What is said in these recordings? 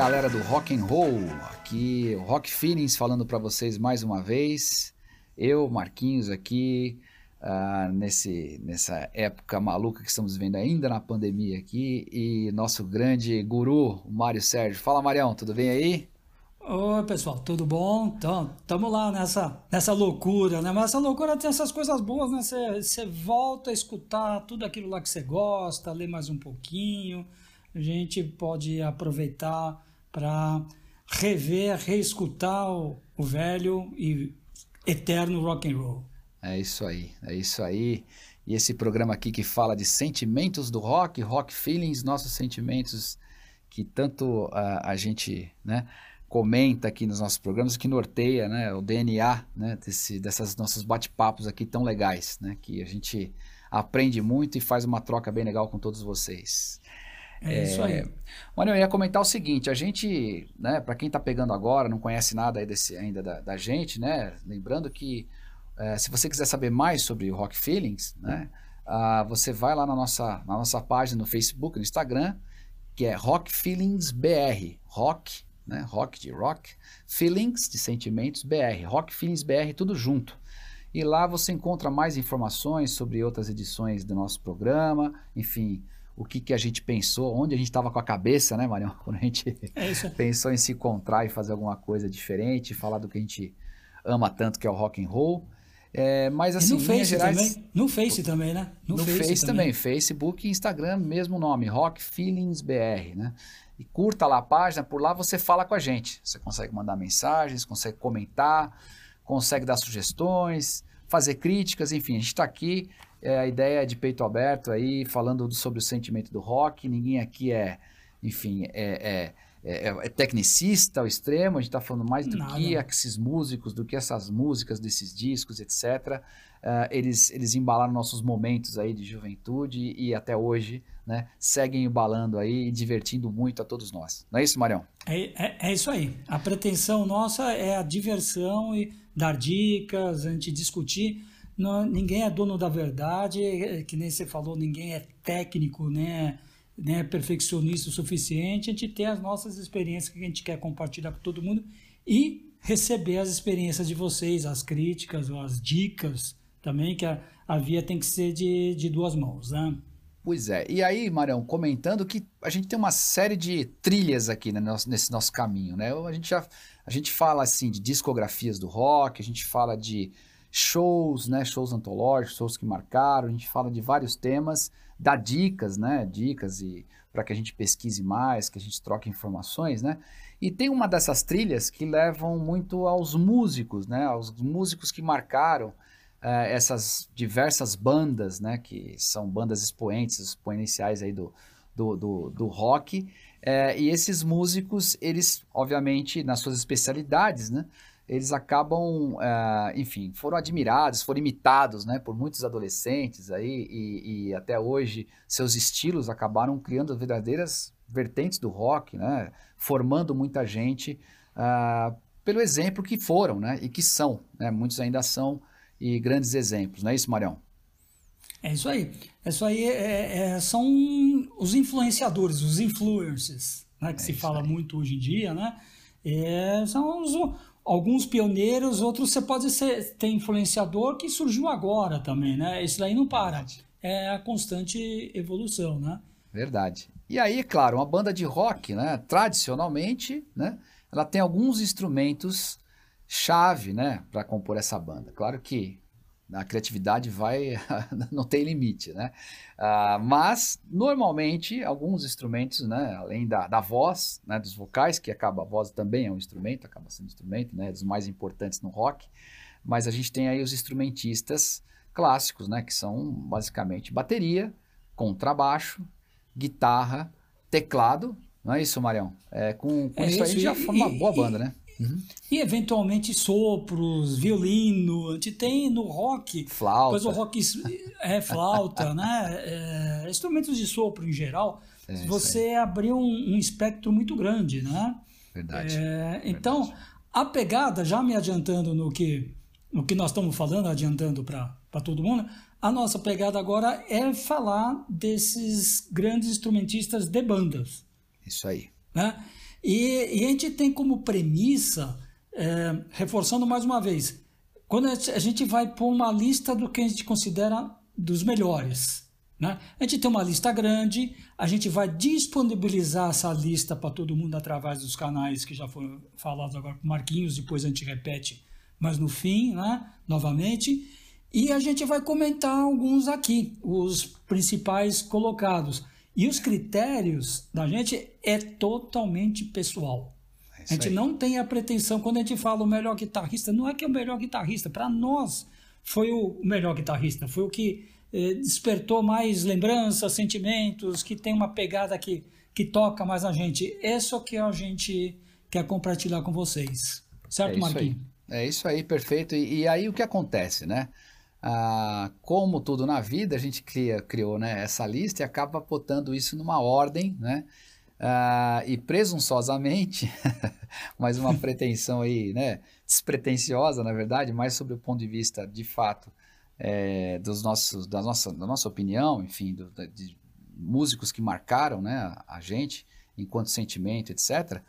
galera do Rock and Roll, aqui o Rock Feelings falando para vocês mais uma vez. Eu, Marquinhos aqui, uh, nesse, nessa época maluca que estamos vivendo ainda na pandemia aqui, e nosso grande guru, o Mário Sérgio. Fala, Marião, tudo bem aí? Oi, pessoal, tudo bom? Então, estamos lá nessa, nessa loucura, né? Mas essa loucura tem essas coisas boas, né? Você volta a escutar tudo aquilo lá que você gosta, ler mais um pouquinho. A gente pode aproveitar para rever, reescutar o, o velho e eterno rock and roll. É isso aí, é isso aí. E esse programa aqui que fala de sentimentos do rock, rock feelings, nossos sentimentos que tanto uh, a gente, né, comenta aqui nos nossos programas, que norteia, né, o DNA, né, desse, dessas nossos bate-papos aqui tão legais, né, que a gente aprende muito e faz uma troca bem legal com todos vocês. É, é isso aí. Mano, eu ia comentar o seguinte, a gente, né, para quem está pegando agora, não conhece nada desse, ainda da, da, gente, né, lembrando que é, se você quiser saber mais sobre o Rock Feelings, né, uh, você vai lá na nossa, na nossa página no Facebook, no Instagram, que é Rock Feelings BR, Rock, né, Rock de Rock, Feelings de Sentimentos BR, Rock Feelings BR, tudo junto. E lá você encontra mais informações sobre outras edições do nosso programa, enfim, o que, que a gente pensou, onde a gente estava com a cabeça, né, Marião? Quando a gente é pensou em se encontrar e fazer alguma coisa diferente, falar do que a gente ama tanto, que é o rock and roll. É, mas assim, e no Face gerais, também, no Face também, né? No, no Face, Face também. também, Facebook e Instagram, mesmo nome, Rock Feelings BR, né? E curta lá a página, por lá você fala com a gente. Você consegue mandar mensagens, consegue comentar, consegue dar sugestões, fazer críticas, enfim, a gente está aqui é a ideia de peito aberto aí, falando sobre o sentimento do rock. Ninguém aqui é, enfim, é, é, é, é tecnicista ao extremo. A gente está falando mais do Nada. que esses músicos, do que essas músicas desses discos, etc. Uh, eles, eles embalaram nossos momentos aí de juventude e até hoje, né, seguem embalando aí e divertindo muito a todos nós. Não é isso, Marião? É, é, é isso aí. A pretensão nossa é a diversão e dar dicas, a gente discutir não, ninguém é dono da verdade, é, que nem você falou, ninguém é técnico, né, né, perfeccionista o suficiente. A gente tem as nossas experiências que a gente quer compartilhar com todo mundo e receber as experiências de vocês, as críticas, as dicas também, que a, a via tem que ser de, de duas mãos, né? Pois é. E aí, Marão, comentando que a gente tem uma série de trilhas aqui né, nesse nosso caminho, né? A gente já a gente fala assim de discografias do rock, a gente fala de shows, né, shows antológicos, shows que marcaram, a gente fala de vários temas, dá dicas, né, dicas e para que a gente pesquise mais, que a gente troque informações, né? E tem uma dessas trilhas que levam muito aos músicos, né, aos músicos que marcaram eh, essas diversas bandas, né, que são bandas expoentes, exponenciais aí do, do, do, do rock, eh, e esses músicos, eles, obviamente, nas suas especialidades, né, eles acabam, uh, enfim, foram admirados, foram imitados, né, por muitos adolescentes aí e, e, até hoje seus estilos acabaram criando verdadeiras vertentes do rock, né, formando muita gente uh, pelo exemplo que foram, né, e que são, né, muitos ainda são e grandes exemplos, não é isso, Marião? É isso aí. É isso aí é, é, são os influenciadores, os influencers, né, que é se fala aí. muito hoje em dia, né? É, são os, alguns pioneiros, outros você pode ser, ter influenciador que surgiu agora também, né? Isso daí não para. É a constante evolução, né? Verdade. E aí, claro, uma banda de rock, né? Tradicionalmente, né? Ela tem alguns instrumentos chave, né? Para compor essa banda. Claro que a criatividade vai, não tem limite, né? Uh, mas, normalmente, alguns instrumentos, né, além da, da voz, né, dos vocais, que acaba, a voz também é um instrumento, acaba sendo instrumento, né, dos mais importantes no rock, mas a gente tem aí os instrumentistas clássicos, né, que são basicamente bateria, contrabaixo, guitarra, teclado, não é isso, Marião? É, com com é isso, isso, aí já forma uma boa banda, né? Uhum. E eventualmente sopros, violino, a gente tem no rock. Flauta. Depois o rock é flauta, né? É, instrumentos de sopro em geral. É, você abriu um, um, espectro muito grande, né? Verdade. É, então, Verdade. a pegada, já me adiantando no que, no que nós estamos falando, adiantando para todo mundo, a nossa pegada agora é falar desses grandes instrumentistas de bandas. Isso aí. Né? E, e a gente tem como premissa, é, reforçando mais uma vez, quando a gente vai pôr uma lista do que a gente considera dos melhores. Né? A gente tem uma lista grande, a gente vai disponibilizar essa lista para todo mundo através dos canais que já foram falados agora com Marquinhos, depois a gente repete, mas no fim, né? novamente. E a gente vai comentar alguns aqui, os principais colocados. E os critérios da gente é totalmente pessoal. É a gente aí. não tem a pretensão, quando a gente fala o melhor guitarrista, não é que é o melhor guitarrista, para nós foi o melhor guitarrista, foi o que eh, despertou mais lembranças, sentimentos, que tem uma pegada que, que toca mais a gente. Isso é que a gente quer compartilhar com vocês. Certo, é Marquinhos? É isso aí, perfeito. E, e aí o que acontece, né? Ah, como tudo na vida, a gente cria, criou né, essa lista e acaba botando isso numa ordem, né? Ah, e presunçosamente, mais uma pretensão aí, né? Despretensiosa, na verdade, mais sobre o ponto de vista, de fato, é, dos nossos, da, nossa, da nossa opinião, enfim, do, de músicos que marcaram né, a gente, enquanto sentimento, etc.,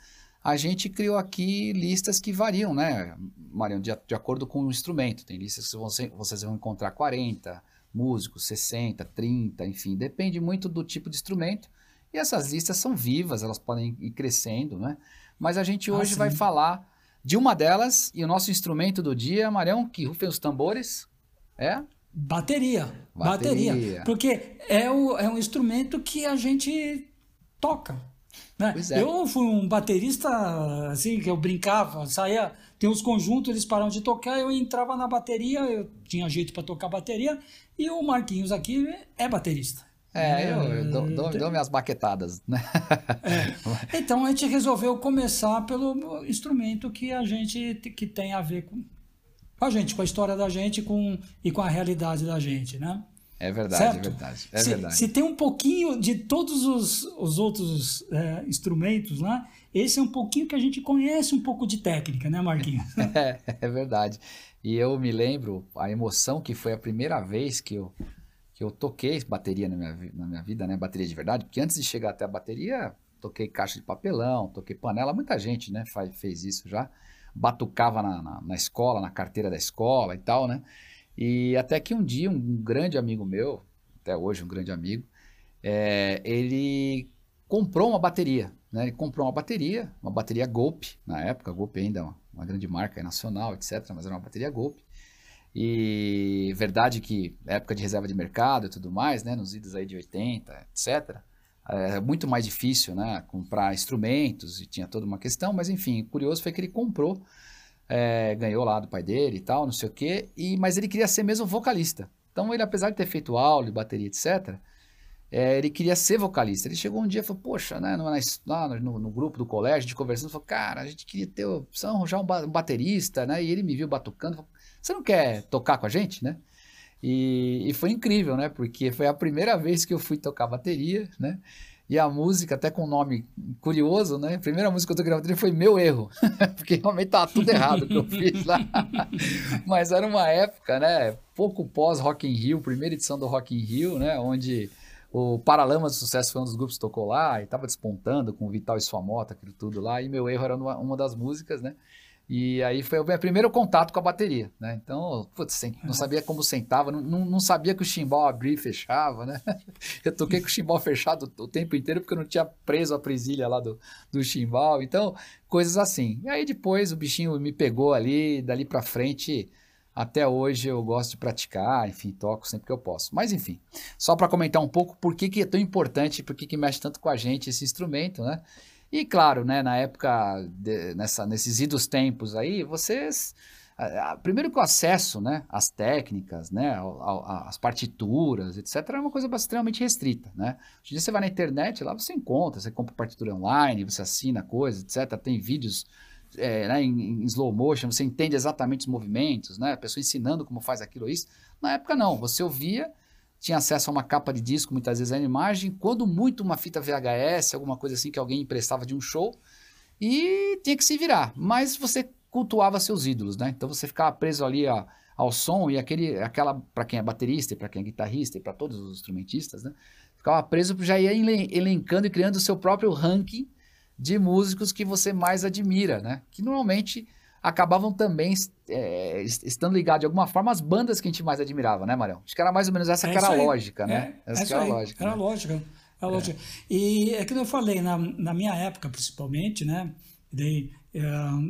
a gente criou aqui listas que variam, né, Marião, de, de acordo com o instrumento. Tem listas que você, vocês vão encontrar 40 músicos, 60, 30, enfim, depende muito do tipo de instrumento. E essas listas são vivas, elas podem ir crescendo, né? Mas a gente ah, hoje ah, vai falar de uma delas e o nosso instrumento do dia, Marião, que rufem os tambores, é? Bateria, bateria. bateria. Porque é, o, é um instrumento que a gente toca. Né? É. Eu fui um baterista, assim, que eu brincava, saía, tem uns conjuntos, eles pararam de tocar, eu entrava na bateria, eu tinha jeito para tocar bateria, e o Marquinhos aqui é baterista. É, eu, eu dou, dou, dou, minhas baquetadas, né? É. Então a gente resolveu começar pelo instrumento que a gente que tem a ver com, com a gente, com a história da gente com, e com a realidade da gente, né? É verdade, certo? é verdade. É se, verdade. se tem um pouquinho de todos os, os outros é, instrumentos lá, esse é um pouquinho que a gente conhece um pouco de técnica, né, Marquinhos? é, é verdade. E eu me lembro a emoção que foi a primeira vez que eu, que eu toquei bateria na minha, na minha vida, né? Bateria de verdade, porque antes de chegar até a bateria, toquei caixa de papelão, toquei panela, muita gente, né, faz, fez isso já. Batucava na, na, na escola, na carteira da escola e tal, né? E até que um dia, um grande amigo meu, até hoje um grande amigo, é, ele comprou uma bateria. Né? Ele comprou uma bateria, uma bateria Golpe, na época, Golpe ainda é uma, uma grande marca nacional, etc., mas era uma bateria Golpe. E verdade que época de reserva de mercado e tudo mais, né, nos idos aí de 80, etc., é muito mais difícil, né, comprar instrumentos e tinha toda uma questão, mas enfim, curioso foi que ele comprou é, ganhou lá do pai dele e tal, não sei o quê, e, mas ele queria ser mesmo vocalista. Então ele, apesar de ter feito aula bateria, etc., é, ele queria ser vocalista. Ele chegou um dia e falou, poxa, né, no, lá no, no, grupo do colégio, a gente conversando, falou, cara, a gente queria ter, opção arranjar um, um baterista, né, e ele me viu batucando, falou, você não quer tocar com a gente, né? E, e, foi incrível, né? Porque foi a primeira vez que eu fui tocar bateria, né? E a música, até com um nome curioso, né? A primeira música que eu toquei na foi Meu Erro, porque realmente tava tudo errado que eu fiz lá. Mas era uma época, né? Pouco pós Rock in Rio, primeira edição do Rock in Rio, né? Onde o Paralamas do Sucesso foi um dos grupos que tocou lá e tava despontando com o Vital e sua moto, aquilo tudo lá. E Meu Erro era uma, uma das músicas, né? E aí foi o meu primeiro contato com a bateria, né? Então, putz, não sabia como sentava, não, não sabia que o chimbal abria e fechava, né? Eu toquei com o chimbal fechado o tempo inteiro porque eu não tinha preso a presilha lá do, do chimbal. Então, coisas assim. E aí depois o bichinho me pegou ali, dali para frente, até hoje eu gosto de praticar, enfim, toco sempre que eu posso. Mas enfim, só para comentar um pouco por que, que é tão importante, por que, que mexe tanto com a gente esse instrumento, né? E claro, né, na época, de, nessa, nesses idos tempos aí, vocês. Primeiro que o acesso né, às técnicas, né, às partituras, etc., é uma coisa extremamente restrita. Né? Hoje em dia você vai na internet, lá você encontra, você compra partitura online, você assina coisas, etc. Tem vídeos é, né, em, em, slow motion, você entende exatamente os movimentos, né? a pessoa ensinando como faz aquilo ou isso. Na época, não. Você ouvia tinha acesso a uma capa de disco, muitas vezes a imagem, quando muito uma fita VHS, alguma coisa assim que alguém emprestava de um show, e tinha que se virar. Mas você cultuava seus ídolos, né? Então você ficava preso ali ao som e aquele, aquela, para quem é baterista, para quem é guitarrista e para todos os instrumentistas, né? Ficava preso, já ia elencando e criando o seu próprio ranking de músicos que você mais admira, né? Que normalmente acabavam também é, estando ligados de alguma forma às bandas que a gente mais admirava, né, Marião? Acho que era mais ou menos essa é que era a lógica, né? É, essa é que era a lógica. Era né? lógica. Era lógica. E é que eu falei, na, na minha época, principalmente, né? Daí, é,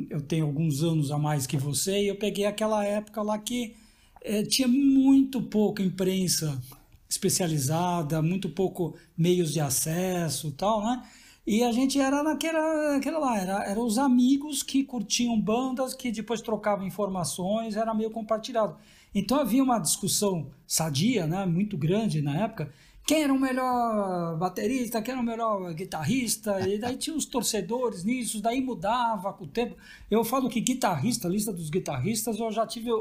eu tenho alguns anos a mais que você, e eu peguei aquela época lá que é, tinha muito pouca imprensa especializada, muito pouco meios de acesso e tal, né? E a gente era naquela, naquela lá, era, era os amigos que curtiam bandas, que depois trocavam informações, era meio compartilhado. Então havia uma discussão sadia, né, muito grande na época, quem era o melhor baterista, quem era o melhor guitarrista, e daí tinha os torcedores nisso, daí mudava com o tempo. Eu falo que guitarrista, lista dos guitarristas, eu já tive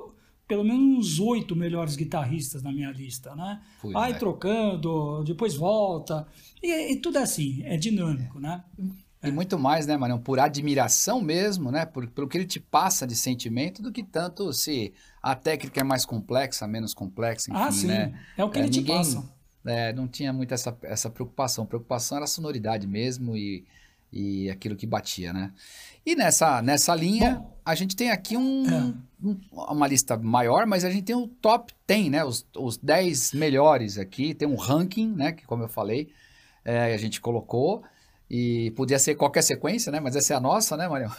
pelo menos uns oito melhores guitarristas na minha lista, né? Vai é. trocando, depois volta, e, e tudo é assim, é dinâmico, né? E muito mais, né, Marião? Por admiração mesmo, né? Por, pelo que ele te passa de sentimento, do que tanto se a técnica é mais complexa, menos complexa, enfim, ah, sim, né? é o que É, ele te ninguém- passa. É, não tinha muito essa, essa preocupação. A preocupação era a sonoridade mesmo e, e aquilo que batia, né? E nessa, nessa linha, Bom. a gente tem aqui um, É. um- uma lista maior, mas a gente tem o top 10, né? Os, os 10 melhores aqui. Tem um ranking, né? Que como eu falei, é, a gente colocou. E podia ser qualquer sequência, né? Mas essa é a nossa, né, Marião?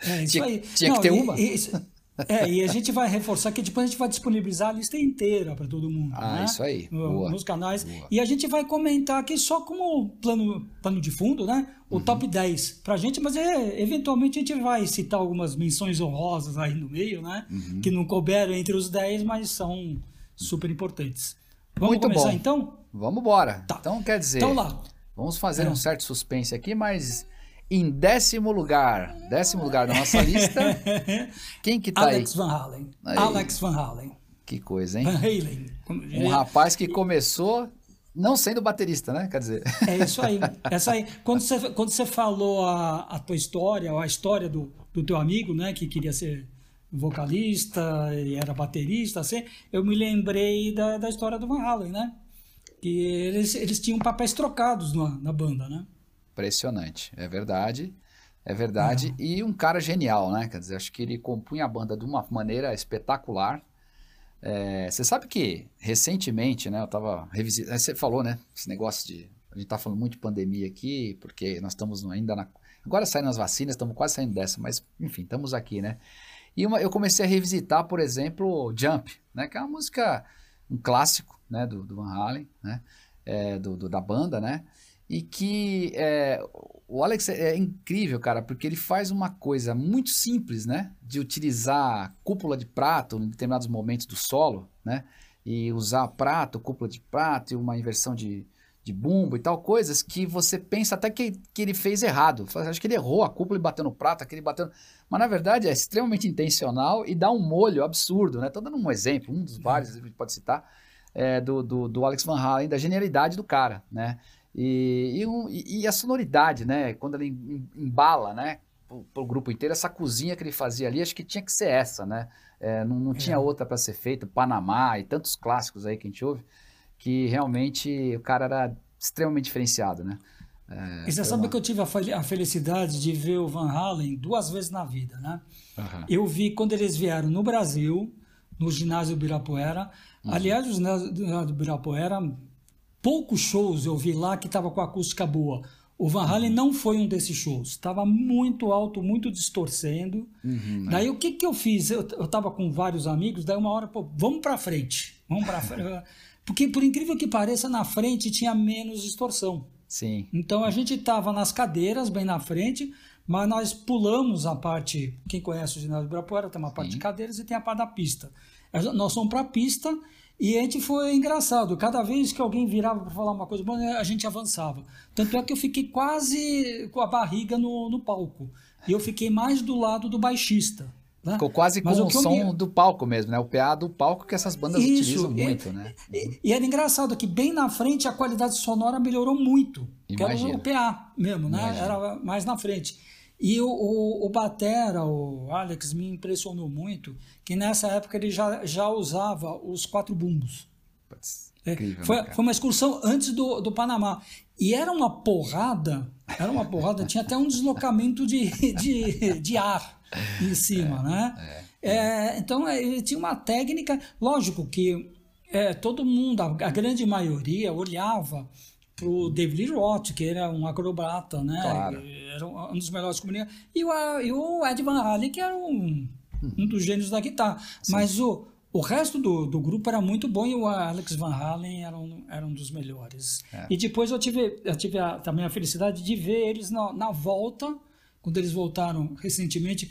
É, isso Tinha- aí. tinha que ter e- uma. e isso- é, e a gente vai reforçar que depois a gente vai disponibilizar a lista inteira para todo mundo. Ah, né? isso aí. No- Boa. Nos canais. Boa. E a gente vai comentar aqui só como plano, plano de fundo, né? O Uhum. top 10 pra gente, mas é, eventualmente a gente vai citar algumas menções honrosas aí no meio, né? Uhum. Que não couberam entre os 10, mas são super importantes. Vamos Muito começar bom. então? Vamos embora. Tá. Então, quer dizer, Então lá. vamos fazer É. um certo suspense aqui, mas em décimo lugar, décimo lugar da nossa lista, quem que tá Alex aí? Van Halen. Aí. Alex Van Halen. Que coisa, hein? Van Halen. Um rapaz que começou não sendo baterista, né? Quer dizer, É isso aí. Essa aí. Quando você, quando você falou a, a tua história, ou a história do, do teu amigo, né, que queria ser vocalista e era baterista, assim, eu me lembrei da, da história do Van Halen, né? Que eles, eles tinham papéis trocados na, na banda, né? impressionante. É verdade. É verdade. E um cara genial, né? Quer dizer, acho que ele compunha a banda de uma maneira espetacular. É, você sabe que recentemente, né? Eu tava revisitando. Você falou, né? Esse negócio de. A gente tá falando muito de pandemia aqui, porque nós estamos ainda na. Agora saindo as vacinas, estamos quase saindo dessa, mas enfim, estamos aqui, né? E uma- eu comecei a revisitar, por exemplo, Jump, né? Que é uma música, um clássico, né? Do, do Van Halen, né? É, do, do- da banda, né? E que é, o Alex é é incrível, cara, porque ele faz uma coisa muito simples, né? De utilizar cúpula de prato em determinados momentos do solo, né? E usar prato, cúpula de prato e uma inversão de, de bumbo e tal, coisas que você pensa até que, que ele fez errado. Acho que ele errou a cúpula e bateu no prato, aquele bateu. no- Mas na verdade é extremamente intencional e dá um molho absurdo, né? Tô dando um exemplo, um dos vários que a gente pode citar, é, do, do, do Alex Van Halen, da genialidade do cara, né? E, e, um- e- e a sonoridade, né? Quando ele em- embala, né? Pro, pro grupo inteiro, essa cozinha que ele fazia ali, acho que tinha que ser essa, né? É, não não tinha outra para ser feita, Panamá e tantos clássicos aí que a gente ouve, que realmente o cara era extremamente diferenciado, né? É, e você sabe uma- que eu tive a, fel- a felicidade de ver o Van Halen duas vezes na vida, né? Aham. Eu vi quando eles vieram no Brasil, no ginásio Ibirapuera. Uhum. Aliás, o ginásio do Ibirapuera, poucos shows eu vi lá que estava com acústica boa. O Van Halen Uhum. não foi um desses shows. Estava muito alto, muito distorcendo. Uhum, Daí o que, que eu fiz? Eu, eu tava com vários amigos, daí uma hora, pô, vamos pra frente. Vamos pra frente. Porque, por incrível que pareça, na frente tinha menos distorção. Sim. Então a gente estava nas cadeiras, bem na frente, mas nós pulamos a parte. Quem conhece o ginásio do Ibirapuera tem uma parte Sim. de cadeiras e tem a parte da pista. Nós fomos para a pista e a gente foi engraçado. Cada vez que alguém virava para falar uma coisa boa, a gente avançava. Tanto é que eu fiquei quase com a barriga no, no palco. E eu fiquei mais do lado do baixista. Né? Ficou quase com Mas o eu som do palco mesmo, né? O PA do palco que essas bandas Isso, utilizam e- muito, né? E, e era engraçado que bem na frente a qualidade sonora melhorou muito. Que era o PA mesmo, né? Imagino. Era mais na frente. E o, o, o Batera, o Alex, me impressionou muito que nessa época ele já, já usava os quatro bumbos. Putz. É, Incrível, foi, né, foi uma excursão antes do, do Panamá. E era uma porrada, era uma porrada, tinha até um deslocamento de, de, de ar em cima, né? É, então, é, ele tinha uma técnica, lógico que é, todo mundo, a, a grande maioria, olhava para o David Roth, que era um acrobata, né? Claro. Era um dos melhores comunicadores. E o, e o Ed Van Halen, que era um, um dos gênios da guitarra. Mas o, o resto do, do grupo era muito bom e o Alex Van Halen era um, era um dos melhores. É. E depois eu tive, eu tive a- também a felicidade de ver eles na, na volta, quando eles voltaram recentemente,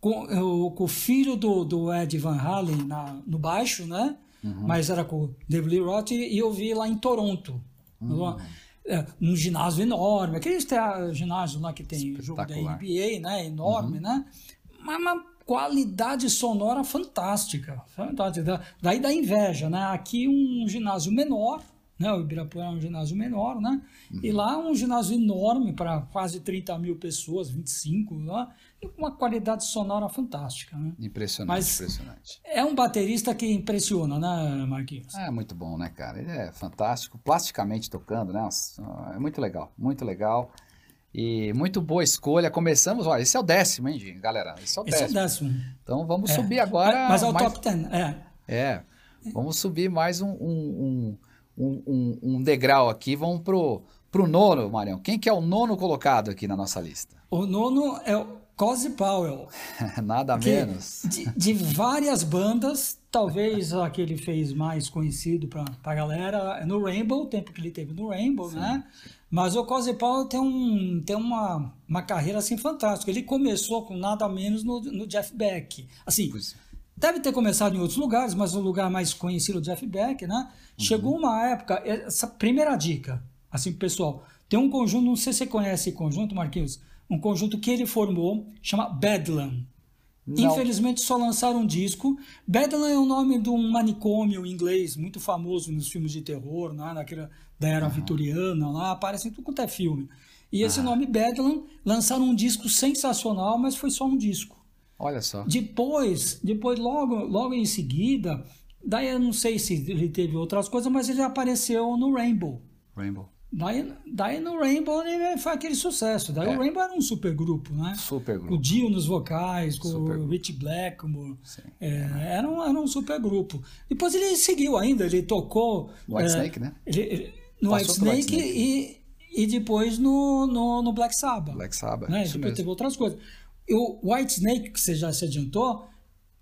com, o- com o filho do, do Ed Van Halen na, no baixo, né? Uhum. Mas era com o David Lee Roth e eu vi lá em Toronto. Uhum. numa- é, num ginásio enorme, aqueles tea- ginásio lá que tem jogo da. NBA, né? Enorme, né? Mas uma qualidade sonora fantástica. fantástica. Da- Daí dá inveja, né? Aqui um ginásio menor, né? O Ibirapuera é um ginásio menor, né? E lá um ginásio enorme para quase 30 mil pessoas, 25 lá, e uma qualidade sonora fantástica, né? Impressionante, Mas- impressionante. É um baterista que impressiona, né, Marquinhos? É muito bom, né, cara? Ele é fantástico, plasticamente tocando, né? É muito legal, muito legal. E muito boa escolha. Começamos, olha, esse é o décimo, hein, galera? Esse é o Esse é o décimo. décimo. Então vamos É. subir agora. Mas é o mais- top 10, é. É, vamos subir mais um, um, um, um, um- degrau aqui. Vamos pro, pro nono, Marião. Quem que é o nono colocado aqui na nossa lista? O nono é o Cozy Powell. Nada menos. De, de várias bandas, talvez a que ele fez mais conhecido para a galera é no Rainbow, o tempo que ele teve no Rainbow, né? Mas o Cozy Powell tem, um, tem uma, uma carreira assim fantástica. Ele começou com nada menos no, no Jeff Beck. Assim, Pois- Deve ter começado em outros lugares, mas o lugar mais conhecido é o Jeff Beck, né? Chegou uma época, essa primeira dica, assim pessoal, tem um conjunto, não sei se você conhece esse conjunto, Marquinhos, um conjunto que ele formou, chama Bedlam. Não. Infelizmente só lançaram um disco. Bedlam é o nome de um manicômio inglês muito famoso nos filmes de terror, né? Naquela, da era vitoriana, lá aparece em tudo quanto é filme. E esse nome Bedlam lançaram um disco sensacional, mas foi só um disco. Olha só. Depois, depois logo, logo em seguida, daí eu não sei se ele teve outras coisas, mas ele apareceu no Rainbow. Rainbow. Daí, daí no Rainbow ele foi aquele sucesso. Daí É. o Rainbow era um supergrupo, né? Super Com o grupo. Dio nos vocais, com o. Rich Blackmore. É, era, um, era um supergrupo. Depois ele seguiu ainda, ele tocou. White é, Snake, né? ele- ele- no White White Snake, E, e depois no, no, no Black Sabbath. Black Sabbath. né? Isso teve outras coisas. O White Snake, que você já se adiantou,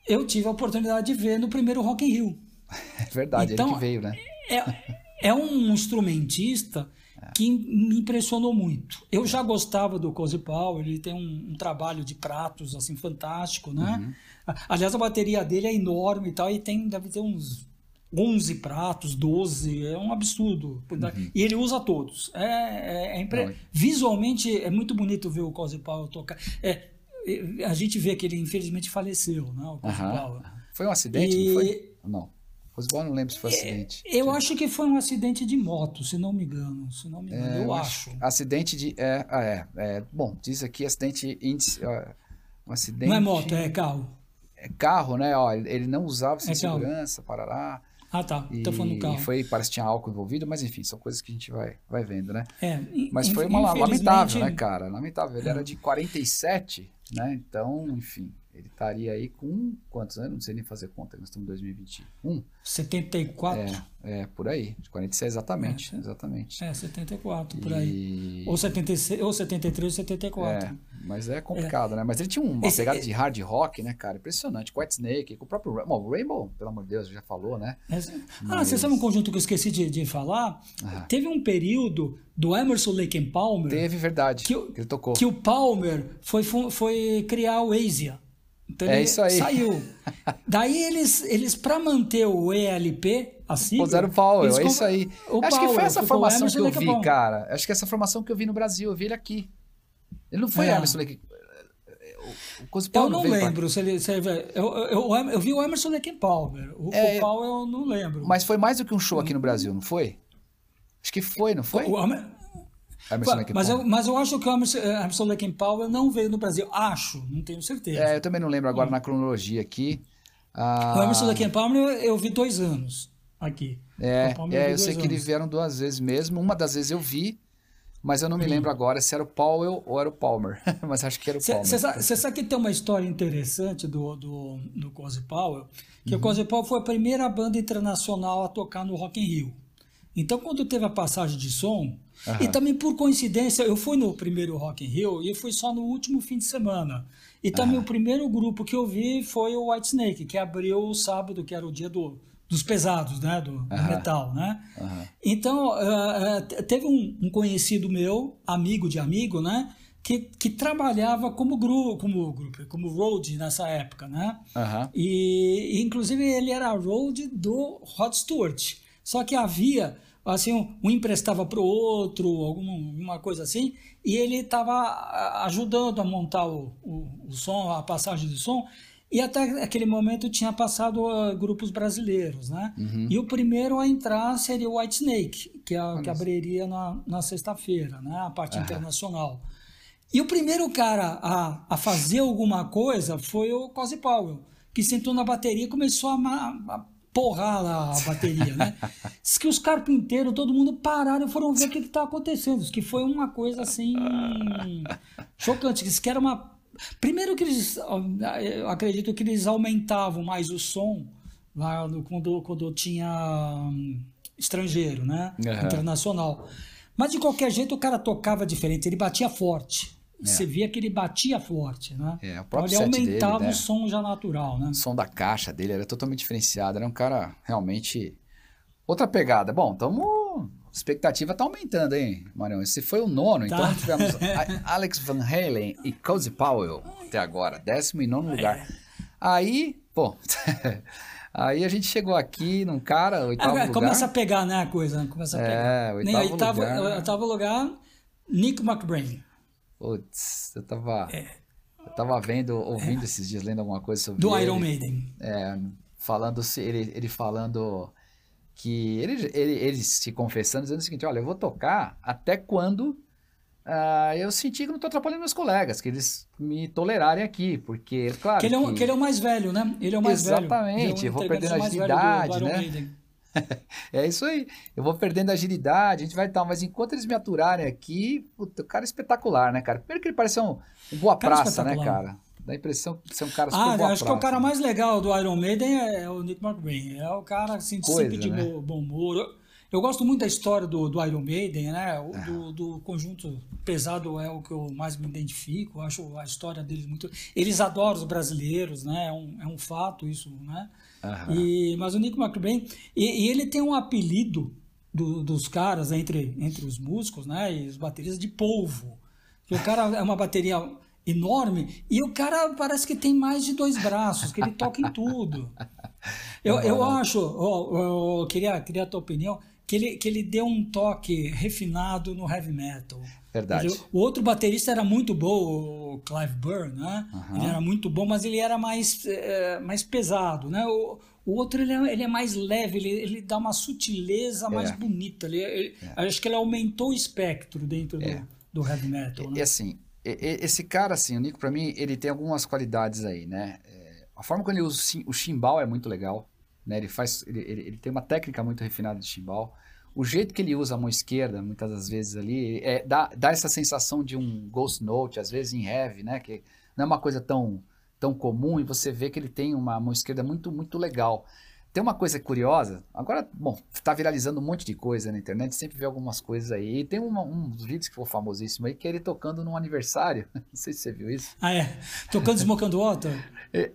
eu tive a oportunidade de ver no primeiro Rock in Rio. É verdade, ele Então, que veio, né? É, é um instrumentista que me impressionou muito. Eu já gostava do Cozy Powell, ele tem um, um trabalho de pratos assim fantástico, né? A- Aliás, a bateria dele é enorme e tal, e tem, deve ter uns 11 pratos, 12, é um absurdo. E ele usa todos. É, é- é impre- Visualmente é muito bonito ver o Cozy Powell tocar. É, é, a gente vê que ele infelizmente faleceu, né? O. Powell. Foi um acidente, E- não foi? Não. Não lembro se foi acidente. Eu acho que foi um acidente de moto, se não me engano. Se não me engano, É, eu acho. Acidente de. É, ah, é, é, bom, diz aqui acidente índice. um acidente. Não é moto, é carro. é carro, né? Ó, ele não usava É carro. segurança, parará. Ah, tá. E, Tô falando do carro. e foi, parece que tinha álcool envolvido, mas enfim, são coisas que a gente vai, vai vendo, né? É, Mas foi uma lamentável, né, cara? Lamentável. Ele era de 47, né? Então, enfim, ele estaria aí com quantos anos? Não sei nem fazer conta, nós estamos em 2021. 74. É, é, por aí. De 46, exatamente. É, exatamente. É, 74, por aí. E- Ou, 76, ou 73 ou 74. É, mas é complicado, né? Mas ele tinha uma Esse- pegada de hard rock, né, cara? Impressionante. White Snake, com o próprio Ra- Bom, Rainbow, pelo amor de Deus, já falou, né? Ah, você sabe um conjunto que eu esqueci de, de falar? Ah. Teve um período do Emerson Lake and Palmer Teve verdade. Que Que, o- ele tocou. que o Palmer foi, foi criar o Asia. Então É ele isso aí. Saiu. Daí eles, eles para manter o ELP, a sigla, Puseram o Powell, eles é com- isso aí. Acho que foi Powell, essa formação que eu vi, cara. Acho que essa formação que eu vi no Brasil, eu vi ele aqui. Ele não foi É. Emerson Lake. Eu não lembro se ele. Se ele eu, eu, eu, eu vi o Emerson Lake Palmer. O, É, o Powell eu não lembro. Mas foi mais do que um show aqui no Brasil, não foi? Acho que foi, não foi? O and mas, eu, mas eu acho que o Emerson, Emerson Lake Palmer não veio no Brasil. Acho, não tenho certeza. É, eu também não lembro agora na cronologia aqui. Ah, O Emerson Lake and Palmer eu, vi dois anos aqui. É, é eu sei que eles vieram duas vezes mesmo. Uma das vezes eu vi, mas eu não me lembro agora se era o Powell ou era o Palmer. mas acho que era o Palmer. Você sabe, sabe, que tem uma história interessante do, do, do Cozy Powell? Que uhum. o Cozy Powell foi a primeira banda internacional a tocar no Rock in Rio. Então, quando teve a passagem de som, uhum. e também por coincidência, eu fui no primeiro Rock in Rio e fui só no último fim de semana. E também uhum. o primeiro grupo que eu vi foi o White Snake, que abriu o sábado, que era o dia do, dos pesados, né? Do, do metal, né? Então, uh, teve um, um, conhecido meu, amigo de amigo, né? Que, que trabalhava como grupo, como grupo, como road nessa época, né? E, inclusive, ele era road do Rod Stewart. Só que havia assim, um, um emprestava para o outro, alguma, alguma coisa assim, e ele estava ajudando a montar o, o, o, som, a passagem de som, e até aquele momento tinha passado uh, grupos brasileiros, né? Uhum. E o primeiro a entrar seria o White Snake, que, é, que abriria na, na sexta-feira, né? A parte uhum. internacional. E o primeiro cara a, a fazer alguma coisa foi o Cozy Powell, que sentou na bateria e começou a, a porrar lá a bateria, né? Diz que os carpinteiros, todo mundo pararam e foram ver o que estava acontecendo. Diz que foi uma coisa assim. chocante. Diz que era uma. Primeiro que eles. Eu acredito que eles aumentavam mais o som lá no, quando, quando tinha um, estrangeiro, né? Uhum. Internacional. Mas de qualquer jeito o cara tocava diferente, ele batia forte. É. Você via que ele batia forte, né? É, o próprio então, ele aumentava dele, né? o som já natural, né? O som da caixa dele era totalmente diferenciado. Era um cara realmente. Outra pegada. Bom, tamo. Expectativa tá aumentando, hein, Marião? Esse foi o nono, tá. então tivemos Alex Van Halen e Cozy Powell até agora, décimo e nono lugar. É. Aí, pô, aí a gente chegou aqui num cara, oitavo Agora, lugar. Começa a pegar, né, a coisa, né? começa a pegar. É, oitavo oitavo, lugar. Oitavo lugar, Nick McBrain. Putz, eu tava. É. Eu tava vendo, ouvindo é. esses dias, lendo alguma coisa sobre Do ele. Iron Maiden. É, falando, ele, ele falando que ele, ele, ele se confessando, dizendo o seguinte: olha, eu vou tocar até quando uh, eu sentir que não estou atrapalhando meus colegas, que eles me tolerarem aqui, porque, claro. Que ele, é o, que... que ele é o mais velho, né? Ele é o mais Exatamente, velho. Exatamente, é um eu vou perdendo a agilidade, né? É isso aí. Eu vou perdendo agilidade, a gente vai tal, mas enquanto eles me aturarem aqui, o cara é espetacular, né, cara? Primeiro que ele parece um, um boa cara praça, né, cara? Dá a impressão de ser um cara super ah, acho praça. que o cara mais legal do Iron Maiden é o Nick McBrain. É o cara, assim, Coisa, sempre de né? bom humor. Eu, eu, gosto muito da história do, do Iron Maiden, né? O, é. do, do, conjunto pesado é o que eu mais me identifico. Acho a história deles muito... Eles adoram os brasileiros, né? É um, é um fato isso, né? E, mas o Nick McBrain, e, e ele tem um apelido do, dos caras entre, entre os músicos, né, e os bateristas de polvo. Que o cara é uma bateria enorme e o cara parece que tem mais de dois braços, que ele toca em tudo. Eu, eu acho, eu, eu queria, queria a tua opinião, que ele, que ele deu um toque refinado no heavy metal. Verdade. O outro baterista era muito bom, o Clive Burr, né? Uhum. Ele era muito bom, mas ele era mais, é, mais pesado, né? O, o outro ele é, ele é mais leve, ele, ele dá uma sutileza mais é. bonita. Ele, ele é. Acho que ele aumentou o espectro dentro do, é. do heavy metal. Né? E assim, esse cara, assim, o Nico, para mim, ele tem algumas qualidades aí, né? É, a forma como ele usa o chimbal é muito legal, né? Ele faz, ele, ele, ele tem uma técnica muito refinada de chimbal o jeito que ele usa a mão esquerda, muitas das vezes ali, é, dá, dá essa sensação de um ghost note, às vezes em heavy, né? Que não é uma coisa tão, tão comum e você vê que ele tem uma mão esquerda muito, muito legal. Tem uma coisa curiosa, agora, bom, tá viralizando um monte de coisa na internet, sempre vê algumas coisas aí. E tem um dos vídeos que foi famosíssimo aí, que é ele tocando num aniversário. Não sei se você viu isso. Ah, é? Tocando Smoke Water? É,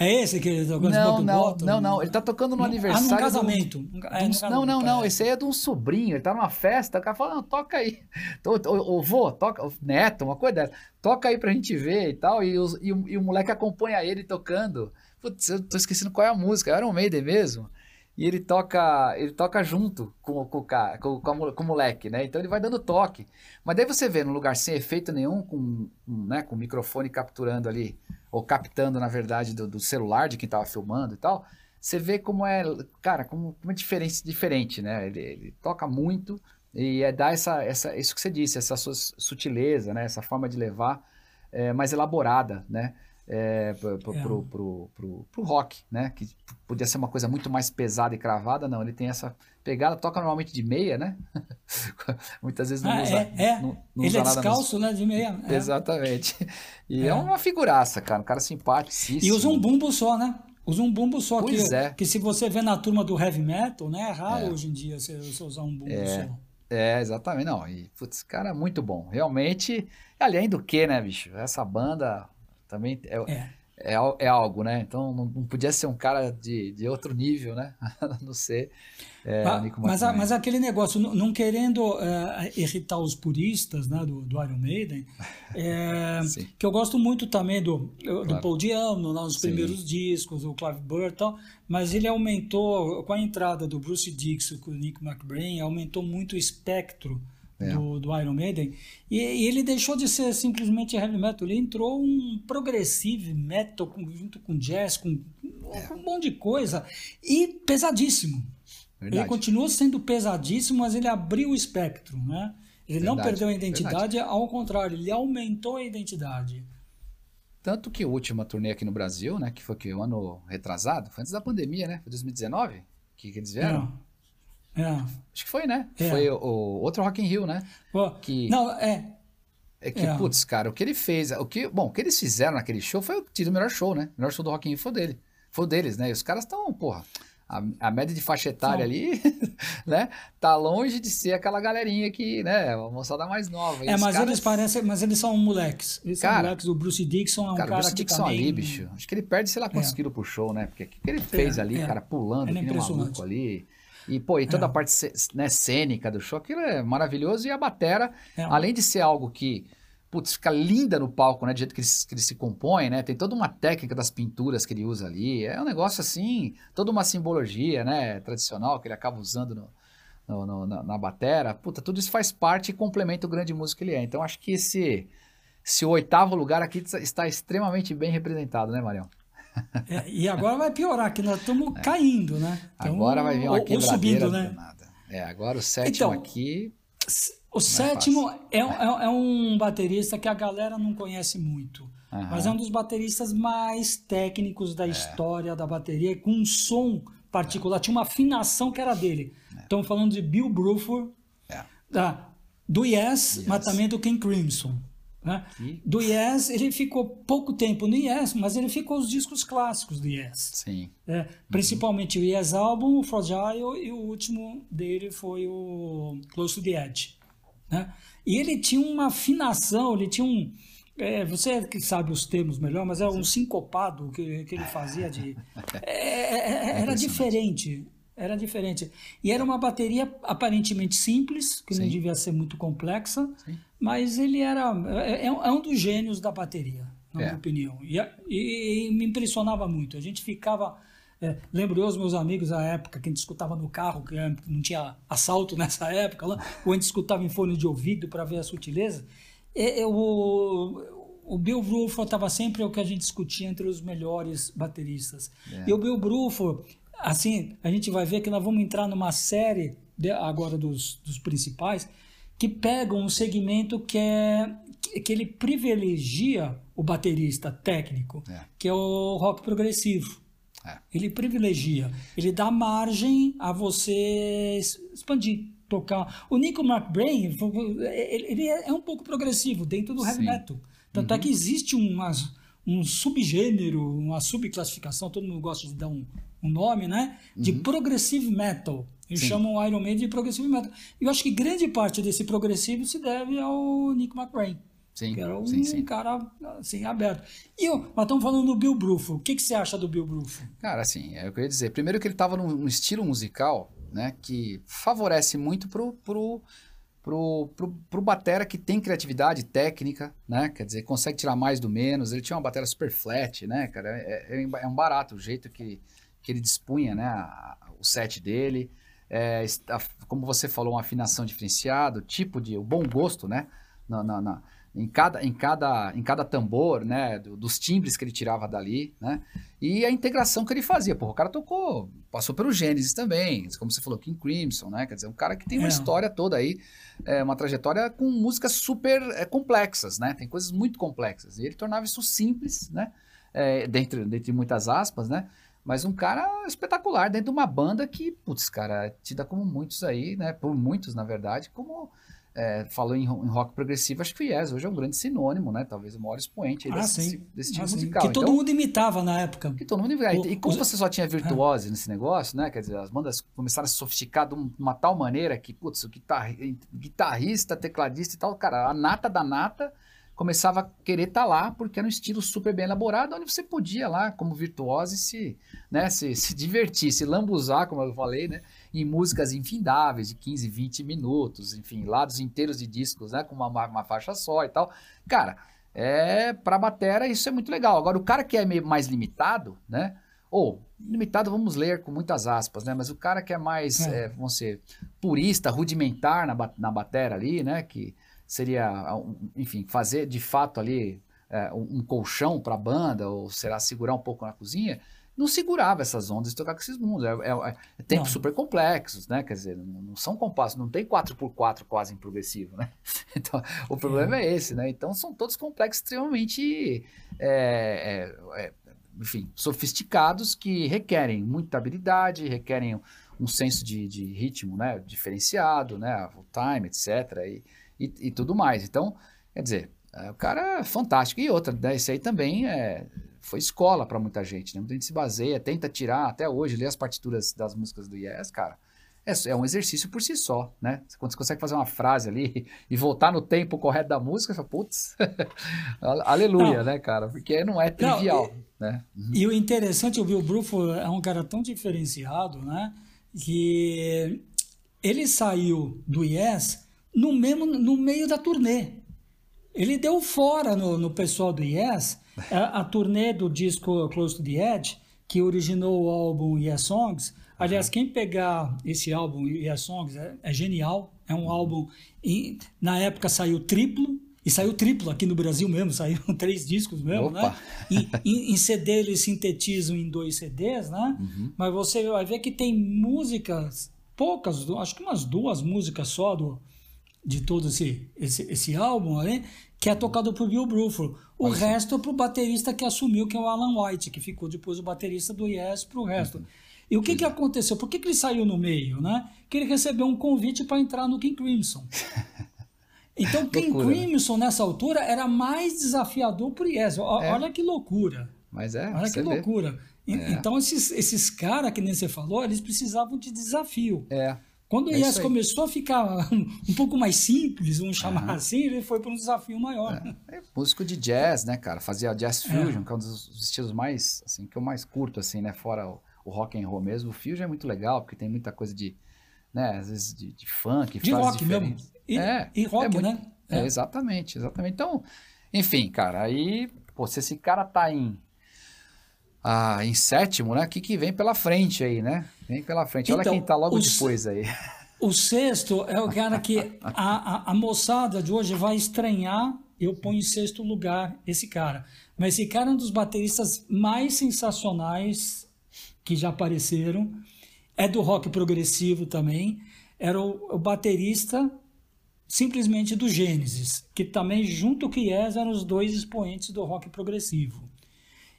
é esse que ele tocou não, não, bottom, não, não. Ele tá tocando no, aniversário. Ah, num casamento. Do, é, no não, não, não. É. Esse aí é de um sobrinho. Ele tá numa festa. O cara fala, não, toca aí. Ô, vô, toca. Neto, uma coisa dessa. Toca aí pra gente ver e tal. E, os, e, o, e o moleque acompanha ele tocando. Putz, eu tô esquecendo qual é a música. Era um Maiden mesmo. E ele toca, ele toca junto com, com, com, com, com o moleque, né? Então ele vai dando toque. Mas daí você vê num lugar sem efeito nenhum, com, né, com o microfone capturando ali ou captando, na verdade, do, do celular de quem estava filmando e tal, você vê como é, cara, como, como é diferente, diferente, né? Ele, ele toca muito e é essa, essa, isso que você disse, essa sua sutileza, né? Essa forma de levar é, mais elaborada, né? É, pro, É. pro, pro, pro- pro rock, né? Que podia ser uma coisa muito mais pesada e cravada, não. Ele tem essa pegada, toca normalmente de meia, né? Muitas vezes não Ah, usa, é, é. não, não Ele usa é nada nos- descalço, né? De meia. é. Exatamente. E é. É. uma figuraça, cara. Um cara simpaticíssimo. E usa um bumbo só, né? Usa um bumbo só. Pois que, é. que se você vê na turma do heavy metal, né? É raro É. hoje em dia você, você usar um bumbo É. só. É, exatamente. Não, e, putz, cara, é muito bom. Realmente, além do que, né, bicho? Essa banda também é, É. é, é algo, né? Então não, não podia ser um cara de, de outro nível, né? A não ser é, Ah, Nico mas, a- McBrain. mas aquele negócio, não, não querendo eh, irritar os puristas né, do, do Iron Maiden, é, Sim. que eu gosto muito também do, do Claro. Paul Diano, lá nos Sim. primeiros discos, o Clive Burr e tal, mas ele aumentou, com a entrada do Bruce Dixon com o Nick McBrain, aumentou muito o espectro É. do, do Iron Maiden, e, e ele deixou de ser simplesmente heavy metal, ele entrou um progressive metal com- junto com jazz, com, com um monte de coisa, e pesadíssimo. Ele Verdade. continua sendo pesadíssimo, mas ele abriu o espectro, né? Ele não Verdade, perdeu a identidade, ao contrário, ele aumentou a identidade. Tanto que a última turnê aqui no Brasil, né? Que foi que o ano retrasado, foi antes da pandemia, né? Foi 2019 que, que eles vieram. É. É. Acho que foi, né? É. Foi o, o outro Rock in Rio, né? Ó, Que- Não, é. É que, É. putz, cara, o que ele fez, o que, bom, o que eles fizeram naquele show foi o tido o melhor show, né? O melhor show do Rock in Rio foi dele. Foi o deles, né? E os caras estão, porra, a, a média de faixa etária São. ali, né? Tá longe de ser aquela galerinha que, né? A moçada mais nova. E É, mas caras- eles parecem, mas eles são moleques. Eles são Cara, moleques. O Bruce Dixon é um Cara, cara Bruce Dixon tá ali, bicho. Acho que ele perde, sei lá quantos É. quilos por show, né? Porque o que ele fez ali, é. cara, pulando, é que nem um maluco ali. E, pô, e toda É. a parte né, cênica do show, aquilo é maravilhoso. E a batera, É. além de ser algo que, putz, fica linda no palco, né? Do jeito que ele, se- que ele se compõe, né? Tem toda uma técnica das pinturas que ele usa ali. É um negócio assim, toda uma simbologia, né? Tradicional que ele acaba usando no, no- no- na, na batera. Puta, tudo isso faz parte e complementa o grande músico que ele é. Então, acho que esse, esse oitavo lugar aqui está- está extremamente bem representado, né, Marião? É, e agora vai piorar, que nós estamos caindo, né? É. Agora vai vir uma ou, ou quebradeira subindo, né? danada. É, agora o sétimo Então, aqui... O sétimo é, um- é um baterista que a galera não conhece muito. Aham. Mas é um dos bateristas mais técnicos É. da história da bateria, com um som particular. Tinha uma afinação que era dele. Estamos falando de Bill Bruford, É. da, do yes, Yes. mas também do King Crimson. Né? Do Yes, ele ficou pouco tempo no Yes, mas ele ficou os discos clássicos do Yes. Sim. É, principalmente o Yes Album, o Fragile, e o último dele foi o Close to the Edge. Né? E ele tinha uma afinação, ele tinha um. é, você que sabe os termos melhor, mas era um sincopado que, que ele fazia de. é, é, é, era diferente. Era diferente. E era uma bateria aparentemente simples, que não Sim. devia ser muito complexa, Sim. mas ele era. É, é um- é um dos gênios da bateria, na É. minha opinião. E, e- e me impressionava muito. A gente ficava. É, lembro eu, os meus amigos, na época, que a gente escutava no carro, que é, não tinha assalto nessa época, lá, ou a gente escutava em fone de ouvido para ver a sutileza. É, é, o, o Bill Bruford estava sempre o que a gente discutia entre os melhores bateristas. E o Bill Bruford, assim, a gente vai ver que nós vamos entrar numa série de- agora dos, dos principais que pegam um segmento que é que, ele privilegia o baterista técnico, É. que é o rock progressivo. É. Ele privilegia, ele dá margem a você expandir, tocar. O Nico McBrain, ele ele é um pouco progressivo dentro do heavy Sim. metal. Tanto é que existe umas, um subgênero, uma subclassificação, todo mundo gosta de dar um, um nome, né? De progressive metal. Eles Sim. chamam o Iron Maiden de progressive metal. E eu acho que grande parte desse progressivo se deve ao Nick McBrain. Sim, Que era um sim, sim. cara assim, aberto. E eu, nós estamos falando do Bill Bruford. O que, que você acha do Bill Bruford? Cara, assim, é o que eu ia dizer. Primeiro que ele tava num, num estilo musical, né, que favorece muito pro, pro, pro, pro, pro batera que tem criatividade técnica, né, quer dizer, consegue tirar mais do menos. Ele tinha uma batera super flat, né, cara, é, é, é um barato o jeito que, que ele dispunha, né, a- a- o set dele. É, está- como você falou, uma afinação diferenciada, o tipo de, o bom gosto, né, na, na- na- em cada, em cada, em cada tambor, né, do- dos timbres que ele tirava dali, né, e a integração que ele fazia. Porra, o cara tocou, passou pelo Gênesis também, como você falou, King Crimson, né? Quer dizer, um cara que tem uma É. história toda aí, é, uma trajetória com músicas super é, complexas, né? Tem coisas muito complexas. E ele tornava isso simples, né? é, dentro, dentro de muitas aspas, né? Mas um cara espetacular dentro de uma banda que, putz, cara, é tida como muitos aí, né? Por muitos, na verdade, como é, falou em, em, rock progressivo, acho que o Yes hoje é um grande sinônimo, né? Talvez o maior expoente ah, desse, desse tipo ah, musical. Que todo então, mundo imitava na época. Que todo mundo imitava. O, e como o, você só tinha virtuose nesse negócio, né? Quer dizer, as bandas começaram a se sofisticar de uma tal maneira que, putz, o guitar, guitarrista, tecladista e tal, cara, a nata da nata começava a querer estar tá lá, porque era um estilo super bem elaborado, onde você podia lá, como virtuose, se, né, se, se divertir, se lambuzar, como eu falei, né? em músicas infindáveis, de 15, 20 minutos, enfim, lados inteiros de discos, né, com uma, uma faixa só e tal. Cara, é para batera isso é muito legal. Agora o cara que é meio mais limitado, né, ou limitado vamos ler com muitas aspas, né, mas o cara que é mais, é. É, vamos ser, purista, rudimentar na, na batera ali, né, que seria, enfim, fazer de fato ali é, um colchão para a banda, ou será segurar um pouco na cozinha, não segurava essas ondas e tocar com esses mundos. É, é, é tempos não. super complexos, né? Quer dizer, não, não, são compassos, não tem 4x4 quase em progressivo, né? Então, o problema é. é esse, né? Então, são todos complexos extremamente, é, é, é, enfim, sofisticados que requerem muita habilidade, requerem um senso de, de ritmo, né? Diferenciado, né? O time, etc. E, e, e tudo mais. Então, quer dizer, o cara é fantástico. E outra, né? Esse aí também é foi escola para muita gente, né? Muita gente se baseia, tenta tirar, até hoje, ler as partituras das músicas do Yes, cara. É, é um exercício por si só, né? Quando você consegue fazer uma frase ali e voltar no tempo correto da música, você fala, putz, aleluia, não, né, cara? Porque não é trivial, não, e, né? Uhum. E o interessante, o Bill Bruford é um cara tão diferenciado, né? Que ele saiu do Yes no, mesmo, no meio da turnê. Ele deu fora no, no pessoal do Yes a, a turnê do disco Close to the Edge, que originou o álbum Yes Songs. Aliás, quem pegar esse álbum Yes Songs é, é genial. É um álbum. Em, na época saiu triplo, e saiu triplo aqui no Brasil mesmo, saíram três discos mesmo, né? Opa. né? E, em, em, CD eles sintetizam em dois CDs, né? Uhum. Mas você vai ver que tem músicas, poucas, acho que umas duas músicas só do, de todo esse, esse, esse álbum ali, que é tocado por Bill Bruford. O resto é pro baterista que assumiu, que é o Alan White, que ficou depois o baterista do Yes pro resto. Uhum. E o que, que aconteceu? Por que, que ele saiu no meio? Né? Que ele recebeu um convite para entrar no King Crimson. Então, King loucura. Crimson, nessa altura, era mais desafiador pro Yes. O, é. Olha que loucura. Mas é. Olha que vê. loucura. É. Então, esses, esses caras, que nem você falou, eles precisavam de desafio. É. Quando o é começou a ficar um pouco mais simples, vamos chamar assim, ele foi para um desafio maior. É. É músico de jazz, né, cara? Fazia jazz é. fusion, que é um dos estilos mais, assim, que eu mais curto, assim, né? Fora o, o rock and roll mesmo. O fusion é muito legal, porque tem muita coisa de, né, às vezes de, de funk, de rock diferentes. mesmo. E, é, e rock, é muito, né? É. exatamente, exatamente. Então, enfim, cara, aí, pô, se esse cara tá em ah, em sétimo, né? O que, que vem pela frente aí, né? Vem pela frente. Olha então, quem tá logo depois aí. O sexto é o cara que a, a, a, moçada de hoje vai estranhar. Eu ponho em sexto lugar esse cara. Mas esse cara é um dos bateristas mais sensacionais que já apareceram. É do rock progressivo também. Era o, o baterista simplesmente do Gênesis, que também, junto com o Yes, eram os dois expoentes do rock progressivo.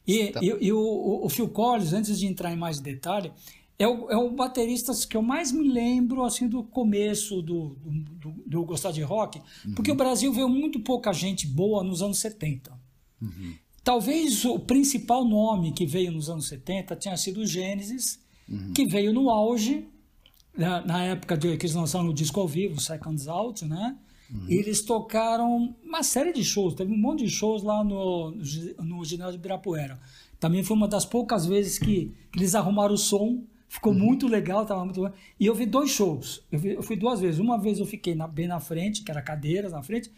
E, tá. e, e o, o, Phil Collins, antes de entrar em mais detalhe, é o, é o baterista que eu mais me lembro assim do começo do, do, do gostar de rock, uhum. porque o Brasil veio muito pouca gente boa nos anos 70. Uhum. Talvez o principal nome que veio nos anos 70 tenha sido o Gênesis, uhum. que veio no auge, na, na época de, que eles lançaram o disco ao vivo, Seconds Out, né? Uhum. Eles tocaram uma série de shows, teve um monte de shows lá no, no ginásio de Ibirapuera. Também foi uma das poucas vezes que, que eles arrumaram o som, ficou uhum. muito legal, tava muito bom. E eu vi dois shows, eu, vi, eu, fui duas vezes. Uma vez eu fiquei na, bem na frente, que era cadeiras na frente,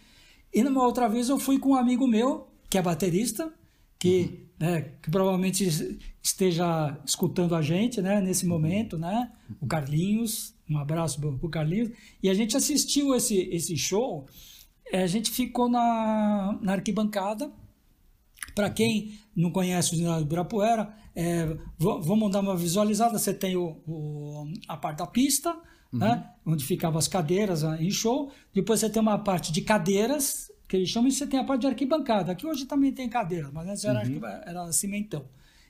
e numa outra vez eu fui com um amigo meu, que é baterista, que, uhum. né, que provavelmente esteja escutando a gente né, nesse momento, né? O Carlinhos, um abraço para o Carlinhos. E a gente assistiu esse, esse show, é, a gente ficou na, na arquibancada. Para quem não conhece o ginásio Ibirapuera, é, vamos dar uma visualizada. Você tem o, o a parte da pista, uhum. né, onde ficavam as cadeiras em show. Depois você tem uma parte de cadeiras que eles chamam, e você tem a parte de arquibancada. Aqui hoje também tem cadeira, mas antes era, uhum. era cimentão.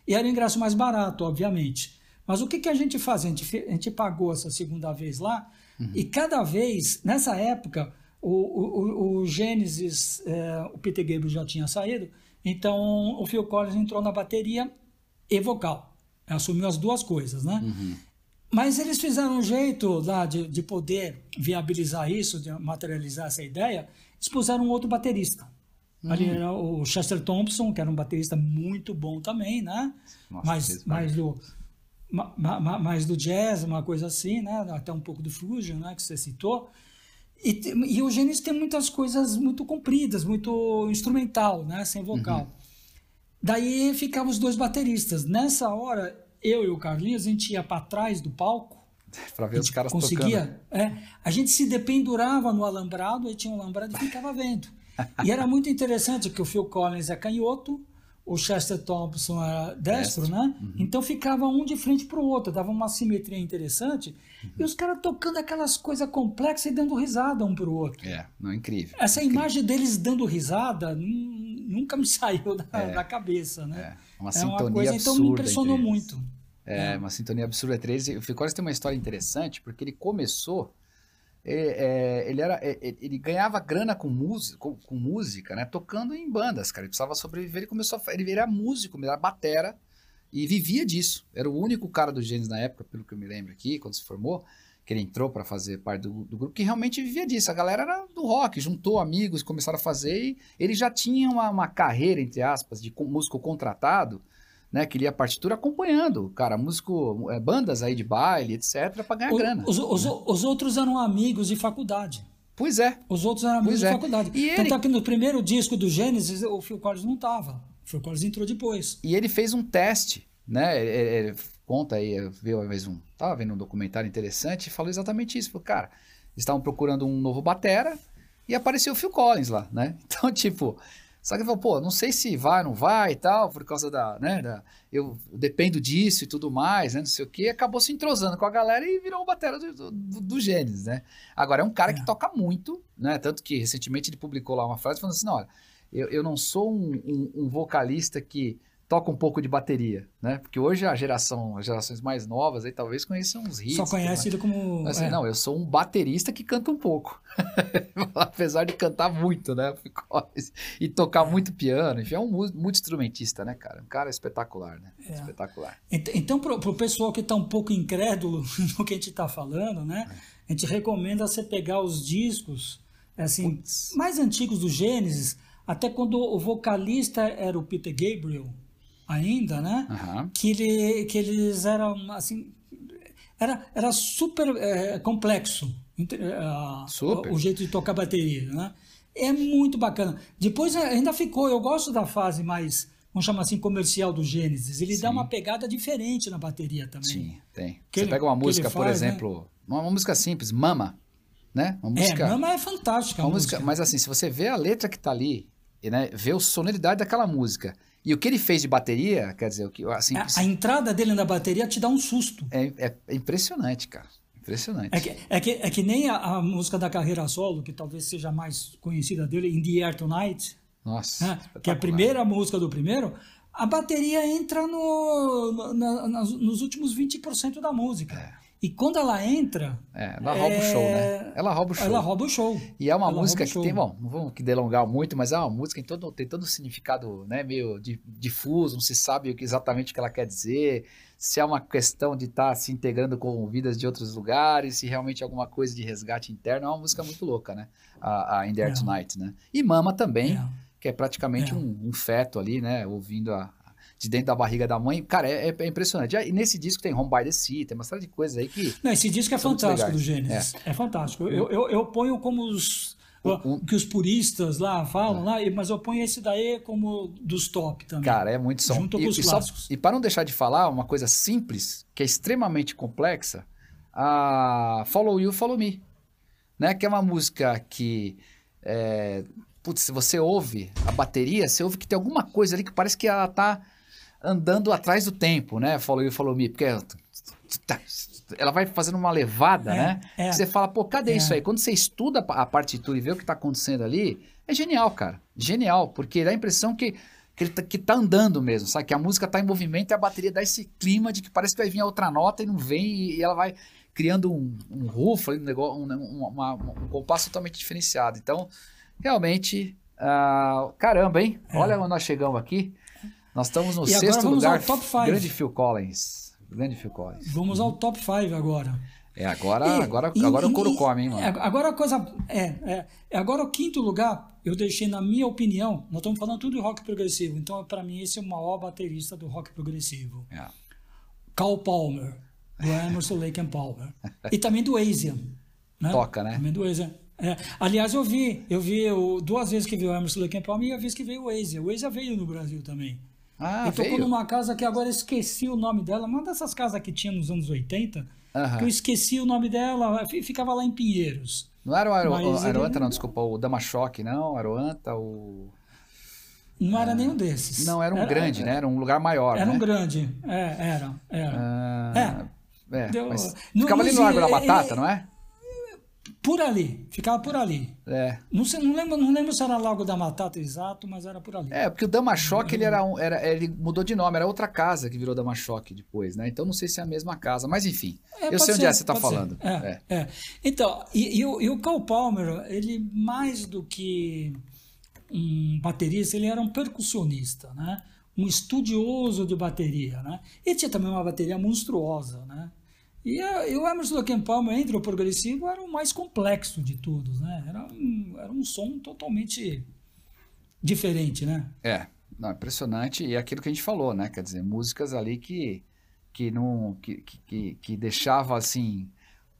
E era o ingresso mais barato, obviamente. Mas o que, que a gente fazia? A gente, a gente pagou essa segunda vez lá, uhum. e cada vez, nessa época, o, o, o Gênesis, é, o Peter Gabriel já tinha saído, então o Phil Collins entrou na bateria e vocal. Assumiu as duas coisas, né? Uhum. Mas eles fizeram um jeito lá de, de poder viabilizar isso, de materializar essa ideia, eles puseram um outro baterista. Uhum. Ali era o Chester Thompson, que era um baterista muito bom também, né? Nossa, mais, mais, do, ma, mais do jazz, uma coisa assim, né? Até um pouco do fusion, né? Que você citou. E, e o Gênesis tem muitas coisas muito compridas, muito instrumental, né? Sem vocal. Uhum. Daí ficavam os dois bateristas. Nessa hora, eu e o Carlinhos, a gente ia para trás do palco. para ver os caras conseguia, tocando. É, a gente se dependurava no alambrado, aí tinha um alambrado e ficava vendo. e era muito interessante que o Phil Collins é canhoto, o Chester Thompson era destro, destro. né? Uhum. Então ficava um de frente para o outro, dava uma simetria interessante. Uhum. E os caras tocando aquelas coisas complexas e dando risada um para o outro. É, não é incrível. Essa incrível. imagem deles dando risada nunca me saiu da, é. da cabeça, né? É, uma é uma coisa, então me impressionou muito. É, é, uma sintonia absurda 13. O Phil Collins tem uma história interessante, porque ele começou. É, é, ele, era, é, é, ele ganhava grana com, música, com, com, música, né? Tocando em bandas, cara. Ele precisava sobreviver. Ele começou a, Ele era músico, ele era batera e vivia disso. Era o único cara do Gênesis na época, pelo que eu me lembro aqui, quando se formou, que ele entrou para fazer parte do, do, grupo, que realmente vivia disso. A galera era do rock, juntou amigos, começaram a fazer e ele já tinha uma, uma carreira, entre aspas, de músico contratado né, que lia partitura acompanhando, cara, músico, é, bandas aí de baile, etc, para ganhar o, grana. Os, né? os, os, outros eram amigos de faculdade. Pois é. Os outros eram amigos de é. faculdade. E Tanto ele... é que no primeiro disco do Gênesis, o Phil Collins não tava. O Phil Collins entrou depois. E ele fez um teste, né, ele, ele conta aí, viu uma vez um, tava vendo um documentário interessante e falou exatamente isso, falou, cara, eles estavam procurando um novo batera e apareceu o Phil Collins lá, né? Então, tipo, só que ele falou, pô, não sei se vai ou não vai e tal, por causa da, né, da, eu dependo disso e tudo mais, né, não sei o que, acabou se entrosando com a galera e virou o batera do, do, do Gênesis, né. Agora, é um cara é. que toca muito, né, tanto que recentemente ele publicou lá uma frase falando assim, olha, eu, eu não sou um, um, um vocalista que toca um pouco de bateria, né? Porque hoje a geração, as gerações mais novas aí talvez conheçam os hits. Só conhece ele como assim, é. não, eu sou um baterista que canta um pouco. Apesar de cantar muito, né? E tocar muito piano, enfim, é um multi-instrumentista, né, cara? Um cara espetacular, né? É. Espetacular. Então, para o pessoal que está um pouco incrédulo no que a gente está falando, né? A gente recomenda você pegar os discos assim, mais antigos do Gênesis, até quando o vocalista era o Peter Gabriel, ainda, né? Uhum. Que, ele, que eles eram, assim, era, era super é, complexo uh, super. O, o, jeito de tocar bateria, né? É muito bacana. Depois ainda ficou, eu gosto da fase mais, vamos chamar assim, comercial do Gênesis. Ele Sim. dá uma pegada diferente na bateria também. Sim, tem. Que Você ele, pega uma música, por né? exemplo, né? uma, uma música simples, Mama, né? Uma é, música, é, Mama é fantástica. Uma música, música, mas assim, se você vê a letra que tá ali, né, vê a sonoridade daquela música e o que ele fez de bateria, quer dizer, o que assim, a, a entrada dele na bateria te dá um susto. É, é, é impressionante, cara. Impressionante. É que, é que, é que nem a, a, música da carreira solo, que talvez seja mais conhecida dele, In the Air Tonight. Nossa. Né? Que é a primeira música do primeiro. A bateria entra no, no na, nos últimos 20% da música. É. E quando ela entra. É, ela rouba é... o show, né? Ela rouba o show. Ela rouba o show. E é uma ela música que tem, bom, não vamos delongar muito, mas é uma música que todo, tem todo um significado né, meio difuso, não se sabe exatamente o que ela quer dizer, se é uma questão de estar tá se integrando com vidas de outros lugares, se realmente é alguma coisa de resgate interno. É uma música muito louca, né? A, a In There é. Tonight, né? E Mama também, é. que é praticamente é. um, um, feto ali, né? Ouvindo a, de dentro da barriga da mãe. Cara, é, é impressionante. E nesse disco tem Home by the Sea, tem uma série de coisas aí que. Não, esse disco é fantástico do Gênesis. É, é fantástico. Eu, eu, eu ponho como os. Que os puristas lá falam, é. lá, mas eu ponho esse daí como dos top também. Cara, é muito som. Junto e, com os e clássicos. Só, e para não deixar de falar, uma coisa simples, que é extremamente complexa, a Follow You, Follow Me. Né? Que é uma música que. É, putz, se você ouve a bateria, você ouve que tem alguma coisa ali que parece que ela tá andando atrás do tempo, né? Follow you, follow me, porque ela vai fazendo uma levada, é, né? É, você fala, pô, cadê é. isso aí? Quando você estuda a partitura e vê o que está acontecendo ali, É genial, cara. Genial, porque dá a impressão que, que, ele tá, que tá andando mesmo, sabe? Que a música tá em movimento e a bateria dá esse clima de que parece que vai vir a outra nota e não vem e, e ela vai criando um, um rufo, um, negócio, um, um, uma, um compasso totalmente diferenciado. Então, realmente, uh, caramba, hein? É. Olha onde nós chegamos aqui. Nós estamos no e sexto lugar. Grande Phil Collins. Grande Phil Collins. Vamos ao top 5 agora. É, agora, e, agora, e, agora e, o couro come, hein, mano? É, agora a coisa. É, é, é, agora o quinto lugar, eu deixei, na minha opinião, nós estamos falando tudo de rock progressivo, então para mim esse é o maior baterista do rock progressivo. É. Carl Palmer, do Emerson Lake and Palmer. e também do Asian. Né? Toca, né? Também do Asian. É. Aliás, eu vi, eu vi eu, duas vezes que vi o Emerson Lake and Palmer e a vez que veio o Asian. O Asian veio no Brasil também. Ah, Ele tocou numa casa que agora esqueci o nome dela, uma dessas casas que tinha nos anos 80, que eu esqueci o nome dela, ficava lá em Pinheiros. Não era o Aro, Aroanta, ele... não, desculpa, o Damachoque, não, Aroanta, o... Não era nenhum desses. Não, era um era, grande, era, né? Era um lugar maior, Era né? um grande, é, era, era. Ah, é. é Deu... ficava ali no Largo da Batata, não é? Por ali, ficava por ali. É. Não, sei, não, lembro, não lembro se era Lago da Matata exato, mas era por ali. É, porque o Damachoque, ele era, um, era ele mudou de nome, era outra casa que virou Damachoque depois, né? Então não sei se é a mesma casa, mas enfim. É, eu sei ser, onde é que você está falando. É, é, é. Então, e, e, o, e o Carl Palmer, ele mais do que um baterista, ele era um percussionista, né? Um estudioso de bateria, né? E tinha também uma bateria monstruosa, né? E, a, e o Emerson Lake Palmer, entre o progressivo, era o mais complexo de todos, né? Era um, era um som totalmente diferente, né? É, não, impressionante. E aquilo que a gente falou, né? Quer dizer, músicas ali que, que, não, que, que, que deixava, assim,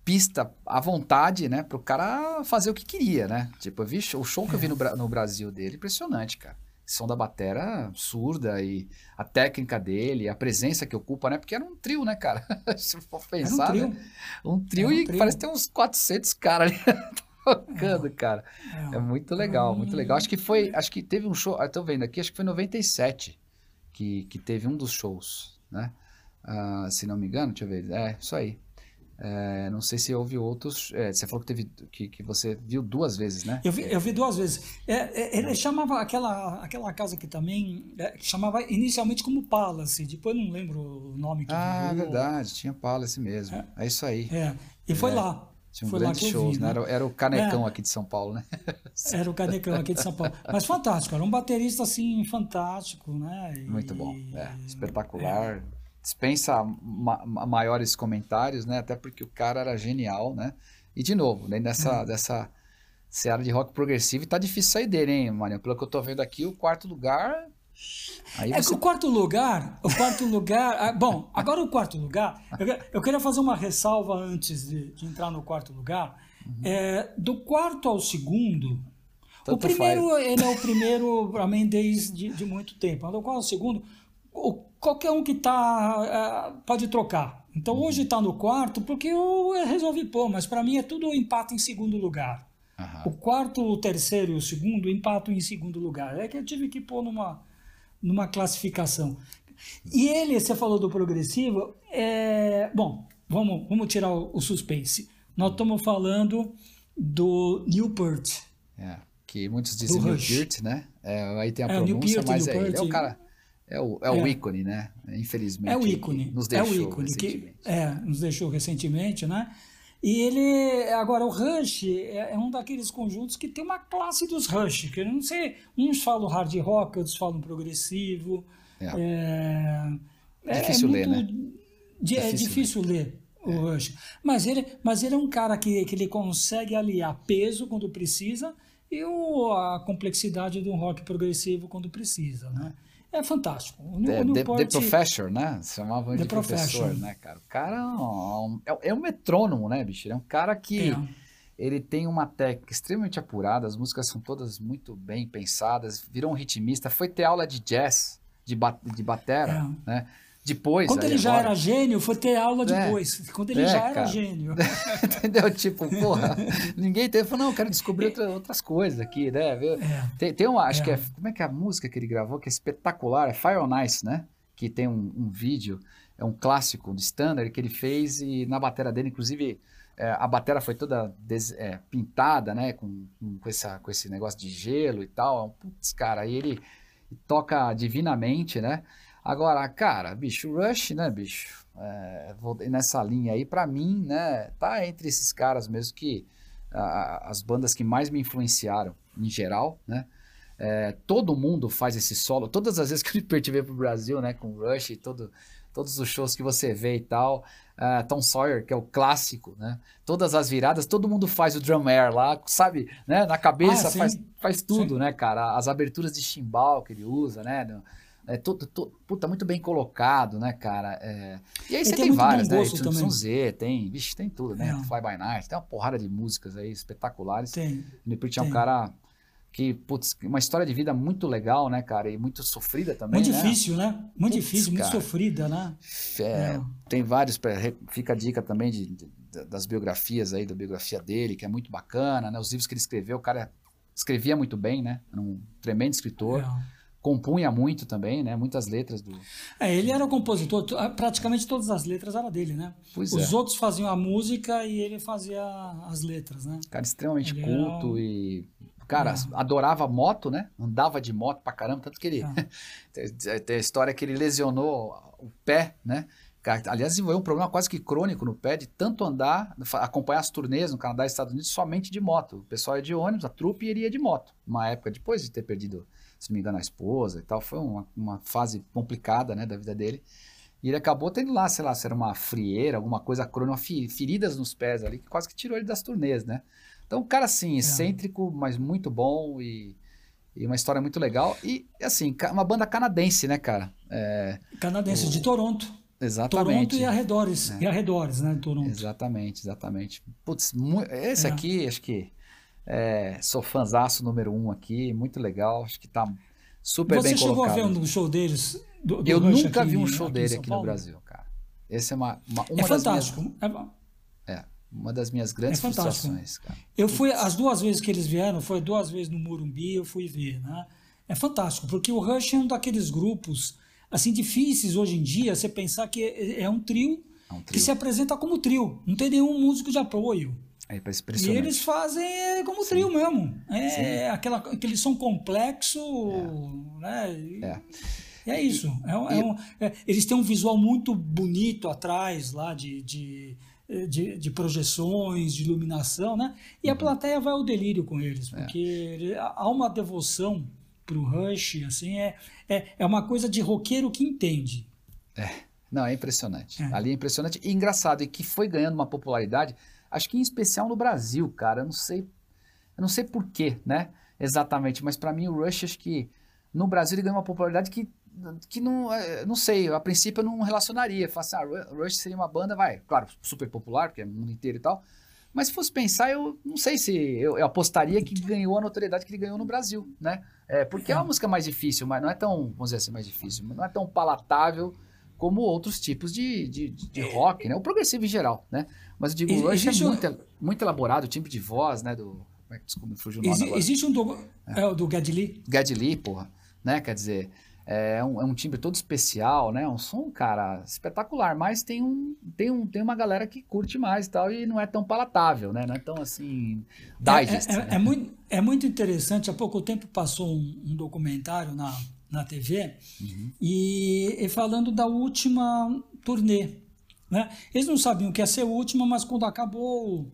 pista à vontade, né? Pro cara fazer o que queria, né? Tipo, eu vi o show que eu vi no, no Brasil dele, impressionante, cara som da batera surda e a técnica dele, a presença que ocupa, né? Porque era um trio, né, cara? Se for pensar, um trio, né? um trio um e trio. parece ter uns 400 caras ali tocando, é, cara. É, é muito legal, é, muito legal. Acho que foi, acho que teve um show, eu tô vendo aqui, acho que foi 97 que, que teve um dos shows, né? Uh, se não me engano, deixa eu ver. É, isso aí. É, não sei se houve outros. É, você falou que teve que, que você viu duas vezes, né? Eu vi, eu vi duas vezes. É, é ele chamava aquela, aquela casa que também é, chamava inicialmente como Palace, depois não lembro o nome que Ah, virou. verdade, tinha Palace mesmo. É, isso aí. e foi lá. Tinha um foi grandes shows, vi, né? né? Era, era, o Canecão aqui de São Paulo, né? Era o Canecão aqui de São Paulo. Mas fantástico, era um baterista assim, fantástico, né? E, Muito bom, espetacular dispensa ma maiores comentários, né? Até porque o cara era genial, né? E de novo, dentro dessa, uhum. dessa seara de rock progressivo, e tá difícil sair dele, hein, Marinho? Pelo que eu tô vendo aqui, o quarto lugar. Aí é você... que o quarto lugar, o quarto lugar. Ah, bom, agora o quarto lugar, eu, eu queria fazer uma ressalva antes de, de entrar no quarto lugar. Uhum. É, do quarto ao segundo, Tanto o primeiro, faz. ele é o primeiro para mim desde de muito tempo. Do quarto ao segundo, o qualquer um que tá uh, pode trocar. Então hoje está no quarto porque eu resolvi pôr, mas para mim é tudo empate em segundo lugar. O quarto, o terceiro e o segundo empatam em segundo lugar. É que eu tive que pôr numa, numa classificação. E ele, você falou do progressivo, é... bom, vamos, vamos tirar o, o suspense. Nós estamos falando do Newport. É, que muitos dizem Newport, né? É, aí tem a é, pronúncia, mas é, ele é o cara é o, é, é o ícone, né? Infelizmente. É o ícone. Nos deixou é o ícone que é, nos deixou recentemente, né? E ele, agora, o Rush é, é, um daqueles conjuntos que tem uma classe dos Rush, que eu não sei, uns falam hard rock, outros falam progressivo. É, é, é difícil ler, né? De, é difícil ler o Rush. Mas ele, mas ele é um cara que, que ele consegue aliar peso quando precisa e o, a complexidade do rock progressivo quando precisa, né? É fantástico. O, the, o Newport, the, the Professor, né? Se chamava de professor, né, cara? O cara é, é, é um metrônomo, né, bicho? Ele é um cara que é. ele tem uma técnica extremamente apurada, as músicas são todas muito bem pensadas, virou um ritmista, foi ter aula de jazz, de, ba de batera, é. né? Depois. Quando ele agora... já era gênio, foi ter aula é. depois. É. Quando ele é, já era cara. gênio. Entendeu? Tipo, porra, ninguém teve. Falou, não, quero descobrir outra, outras coisas aqui, né? É. Tem, tem uma, acho que é. Como é que é a música que ele gravou, que é espetacular? É Fire on Ice, né? Que tem um, um vídeo é um clássico do standard que ele fez e na bateria dele, inclusive, é, a bateria foi toda des, é, pintada, né, com, com, essa, com esse negócio de gelo e tal. Putz, cara, aí ele toca divinamente, né? Agora, cara, bicho, Rush, né, bicho? É, vou, nessa linha aí, para mim, né, tá entre esses caras mesmo que a, as bandas que mais me influenciaram em geral, né? É, todo mundo faz esse solo. Todas as vezes que o Liberty veio pro Brasil, né, com Rush e todo, todos os shows que você vê e tal, uh, Tom Sawyer, que é o clássico, né? Todas as viradas, todo mundo faz o drum air lá, sabe, né? Na cabeça ah, faz, faz tudo, sim. né, cara? As aberturas de chimbal que ele usa, né? É tudo, tudo, puta, muito bem colocado, né, cara? É... E aí você tem, tem várias, né? Z, tem, vixe, tem tudo, né? É. Fly by Night, tem uma porrada de músicas aí espetaculares. Tem. O Niprit é um cara que, putz, uma história de vida muito legal, né, cara? E muito sofrida também. Muito né? difícil, né? Muito putz, difícil, cara, muito sofrida, né? É, é. Tem vários, fica a dica também de, de, das biografias aí, da biografia dele, que é muito bacana, né? Os livros que ele escreveu, o cara escrevia muito bem, né? Era um tremendo escritor. É. Compunha muito também, né? Muitas letras do. É, ele era o compositor, praticamente todas as letras eram dele, né? Pois Os é. outros faziam a música e ele fazia as letras, né? Cara extremamente ele culto e Cara, ah. adorava moto, né? Andava de moto pra caramba, tanto que ele. Ah. tem a história que ele lesionou o pé, né? Aliás, desenvolveu um problema quase que crônico no pé de tanto andar, acompanhar as turnês no Canadá e Estados Unidos somente de moto. O pessoal ia de ônibus, a trupe iria de moto. Uma época depois de ter perdido, se não me engano, a esposa e tal. Foi uma, uma fase complicada né, da vida dele. E ele acabou tendo lá, sei lá, se era uma frieira, alguma coisa crônica, feridas nos pés ali, que quase que tirou ele das turnês, né? Então, um cara assim, é. excêntrico, mas muito bom e, e, uma história muito legal. E, assim, uma banda canadense, né, cara? É, canadense, o... de Toronto. Exatamente. Toronto e arredores, é. e arredores, né, Toronto. Exatamente, exatamente. Putz, esse é. aqui, acho que é, sou fãzaço número um aqui, muito legal, acho que tá super Você bem colocado. Você chegou a ver um show deles? Do, do Eu Rush nunca aqui, vi um show dele aqui no Brasil, cara. Esse é uma, uma, uma é fantástico. Minhas... É, uma das minhas grandes é frustrações, cara. Eu fui, as duas vezes que eles vieram, foi duas vezes no Morumbi, eu fui ver, né? É fantástico, porque o Rush é um daqueles grupos, assim, difíceis hoje em dia, você pensar que é, é um trio, é um trio. que se apresenta como trio, não tem nenhum músico de apoio. É e eles fazem é, como Sim. trio mesmo. É aquela, aquele som complexo, é. né? É. é isso. É, é um, é, eles têm um visual muito bonito atrás lá de, de de, de, projeções, de iluminação, né? E uhum. a plateia vai ao delírio com eles, é. porque é. há uma devoção pro Rush, assim, é, é, é uma coisa de roqueiro que entende. É, não, é impressionante. É. Ali é impressionante e engraçado, e que foi ganhando uma popularidade, acho que em especial no Brasil, cara, eu não sei, eu não sei porquê, né, exatamente, mas para mim o Rush, acho que no Brasil ele ganhou uma popularidade que que não, é, não sei, a princípio eu não relacionaria. Falar assim, ah, Rush seria uma banda, vai, claro, super popular, porque é o mundo inteiro e tal. Mas se fosse pensar, eu não sei se eu, eu apostaria que ganhou a notoriedade que ele ganhou no Brasil, né? É, porque é uma música mais difícil, mas não é tão, vamos dizer assim, mais difícil, não é tão palatável como outros tipos de, de, de rock, né? O progressivo em geral, né? Mas eu digo, o Rush é muito, muito elaborado, o timbre de voz, né? Do, como é que desculpa, fugiu o nome agora. Existe um do, é. é do Geddy Lee. porra, né? Quer dizer, é um, é um timbre todo especial, né? Um som, cara, espetacular, mas tem, um, tem, um, tem uma galera que curte mais e tal, e não é tão palatável, né? Não é tão assim. Digest. É, é, né? é muito, é muito interessante. Há pouco tempo passou um, um documentário na, na TV uhum. e, e, falando da última turnê. Né? Eles não sabiam que ia ser a última, mas quando acabou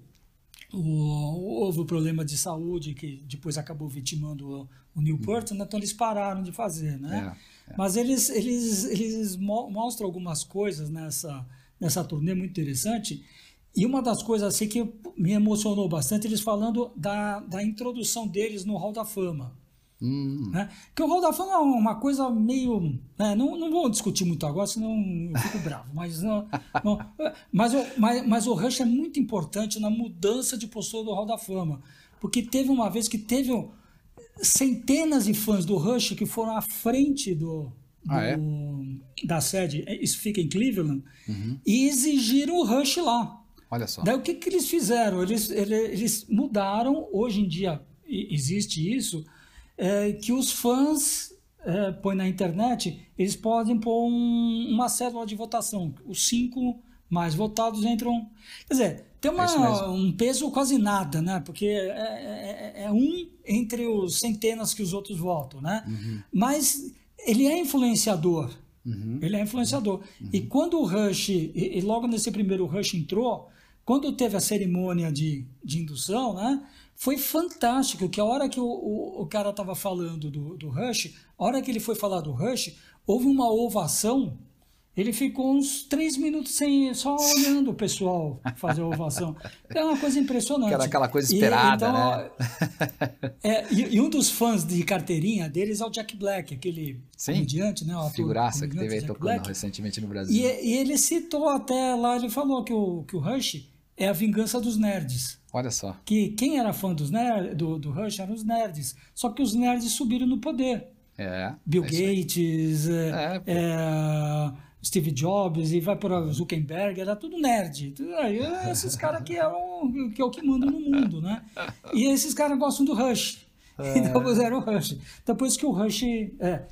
o, houve o problema de saúde que depois acabou vitimando o, o Newport, né? então eles pararam de fazer, né? É, é. Mas eles, eles, eles mostram algumas coisas nessa, nessa turnê muito interessante. E uma das coisas assim que me emocionou bastante, eles falando da, da introdução deles no Hall da Fama. Hum. Né? Que o Hall da Fama é uma coisa meio. Né? Não, não vou discutir muito agora, senão eu fico bravo. Mas, não, não, mas, o, mas, mas o Rush é muito importante na mudança de postura do Hall da Fama. Porque teve uma vez que teve centenas de fãs do Rush que foram à frente do, do ah, é? da sede, é, isso fica em Cleveland, uhum. e exigiram o Rush lá. Olha só. Daí o que, que eles fizeram? Eles, eles, eles mudaram, hoje em dia existe isso é, que os fãs é, põe na internet, eles podem pôr um, uma célula de votação. Os cinco mais votados entram. Quer dizer, tem uma, é um peso quase nada, né? Porque é, é, é, é, um entre os centenas que os outros votam, né? Uhum. Mas ele é influenciador. Uhum. Ele é influenciador. Uhum. E quando o Rush, e, e, logo nesse primeiro Rush entrou, quando teve a cerimônia de, de indução, né? Foi fantástico, que a hora que o, o, o cara estava falando do, do Rush, a hora que ele foi falar do Rush, houve uma ovação ele ficou uns três minutos sem, só olhando o pessoal fazer a ovação. É uma coisa impressionante. Aquela, aquela coisa esperada, e, então, né? É, e, e, um dos fãs de carteirinha deles é o Jack Black, aquele Sim. comediante, né? O ator, Figuraça que teve aí tocando Black. recentemente no Brasil. E, e, ele citou até lá, ele falou que o, que o Rush é a vingança dos nerds. Olha só. Que quem era fã dos nerd, do, do Rush eram os nerds. Só que os nerds subiram no poder. É. Bill é Gates, é, é Steve Jobs e vai para Zuckerberg, era tudo nerd. Aí, esses caras que, é o, que é o que mandam no mundo, né? E esses caras gostam do Rush. É. Então fizeram o Rush. Depois que o Rush é,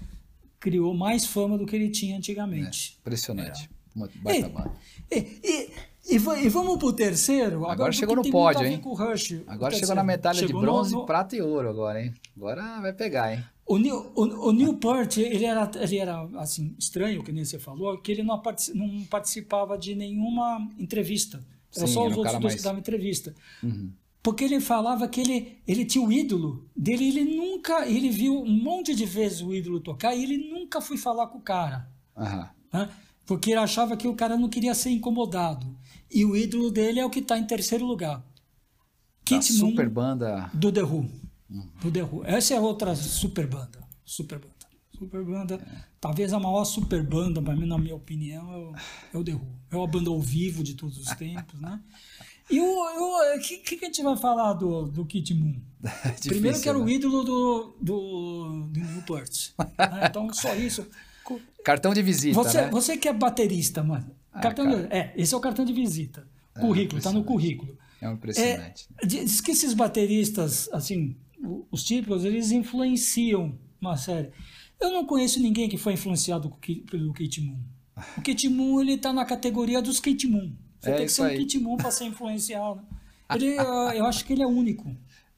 criou mais fama do que ele tinha antigamente. É, impressionante. É. Uma baita e, e, e, e, vamos pro terceiro. Agora, agora chegou no pódio, hein? Rush, agora chegou na medalha chegou de bronze, no, prata e ouro agora, hein? Agora vai pegar, hein? O, Neil, o, o Newport, ele era, ele era assim, estranho, que nem você falou, que ele não, não participava de nenhuma entrevista. Era Sim, só os outros dois mais... que davam entrevista. Uhum. Porque ele falava que ele, ele tinha o ídolo dele, ele nunca, ele viu um monte de vezes o ídolo tocar e ele nunca foi falar com o cara. Uhum. Né? Porque ele achava que o cara não queria ser incomodado. E o ídolo dele é o que está em terceiro lugar. Kit super banda do The Who. Do The Who. Essa é outra super banda. Super banda. Super banda. É. Talvez a maior super banda, mim, na minha opinião, é o, é o The Who. É uma banda ao vivo de todos os tempos, né? E o que, que a gente vai falar do, do Kit Moon? Difícil, Primeiro que era né? o ídolo do, do, do Newport. Né? Então, só isso. Cartão de visita, você, né? Você que é baterista, mano. Ah, cartão de, é, esse é o cartão de visita. É, currículo, tá no currículo. É impressionante. É, diz que esses bateristas, assim, os típicos, eles influenciam uma série. Eu não conheço ninguém que foi influenciado pelo Kate Moon. O Kate Moon, ele tá na categoria dos Kate Moon. Você é tem que ser um Kate Moon para ser influenciado. Ele, eu acho que ele é único.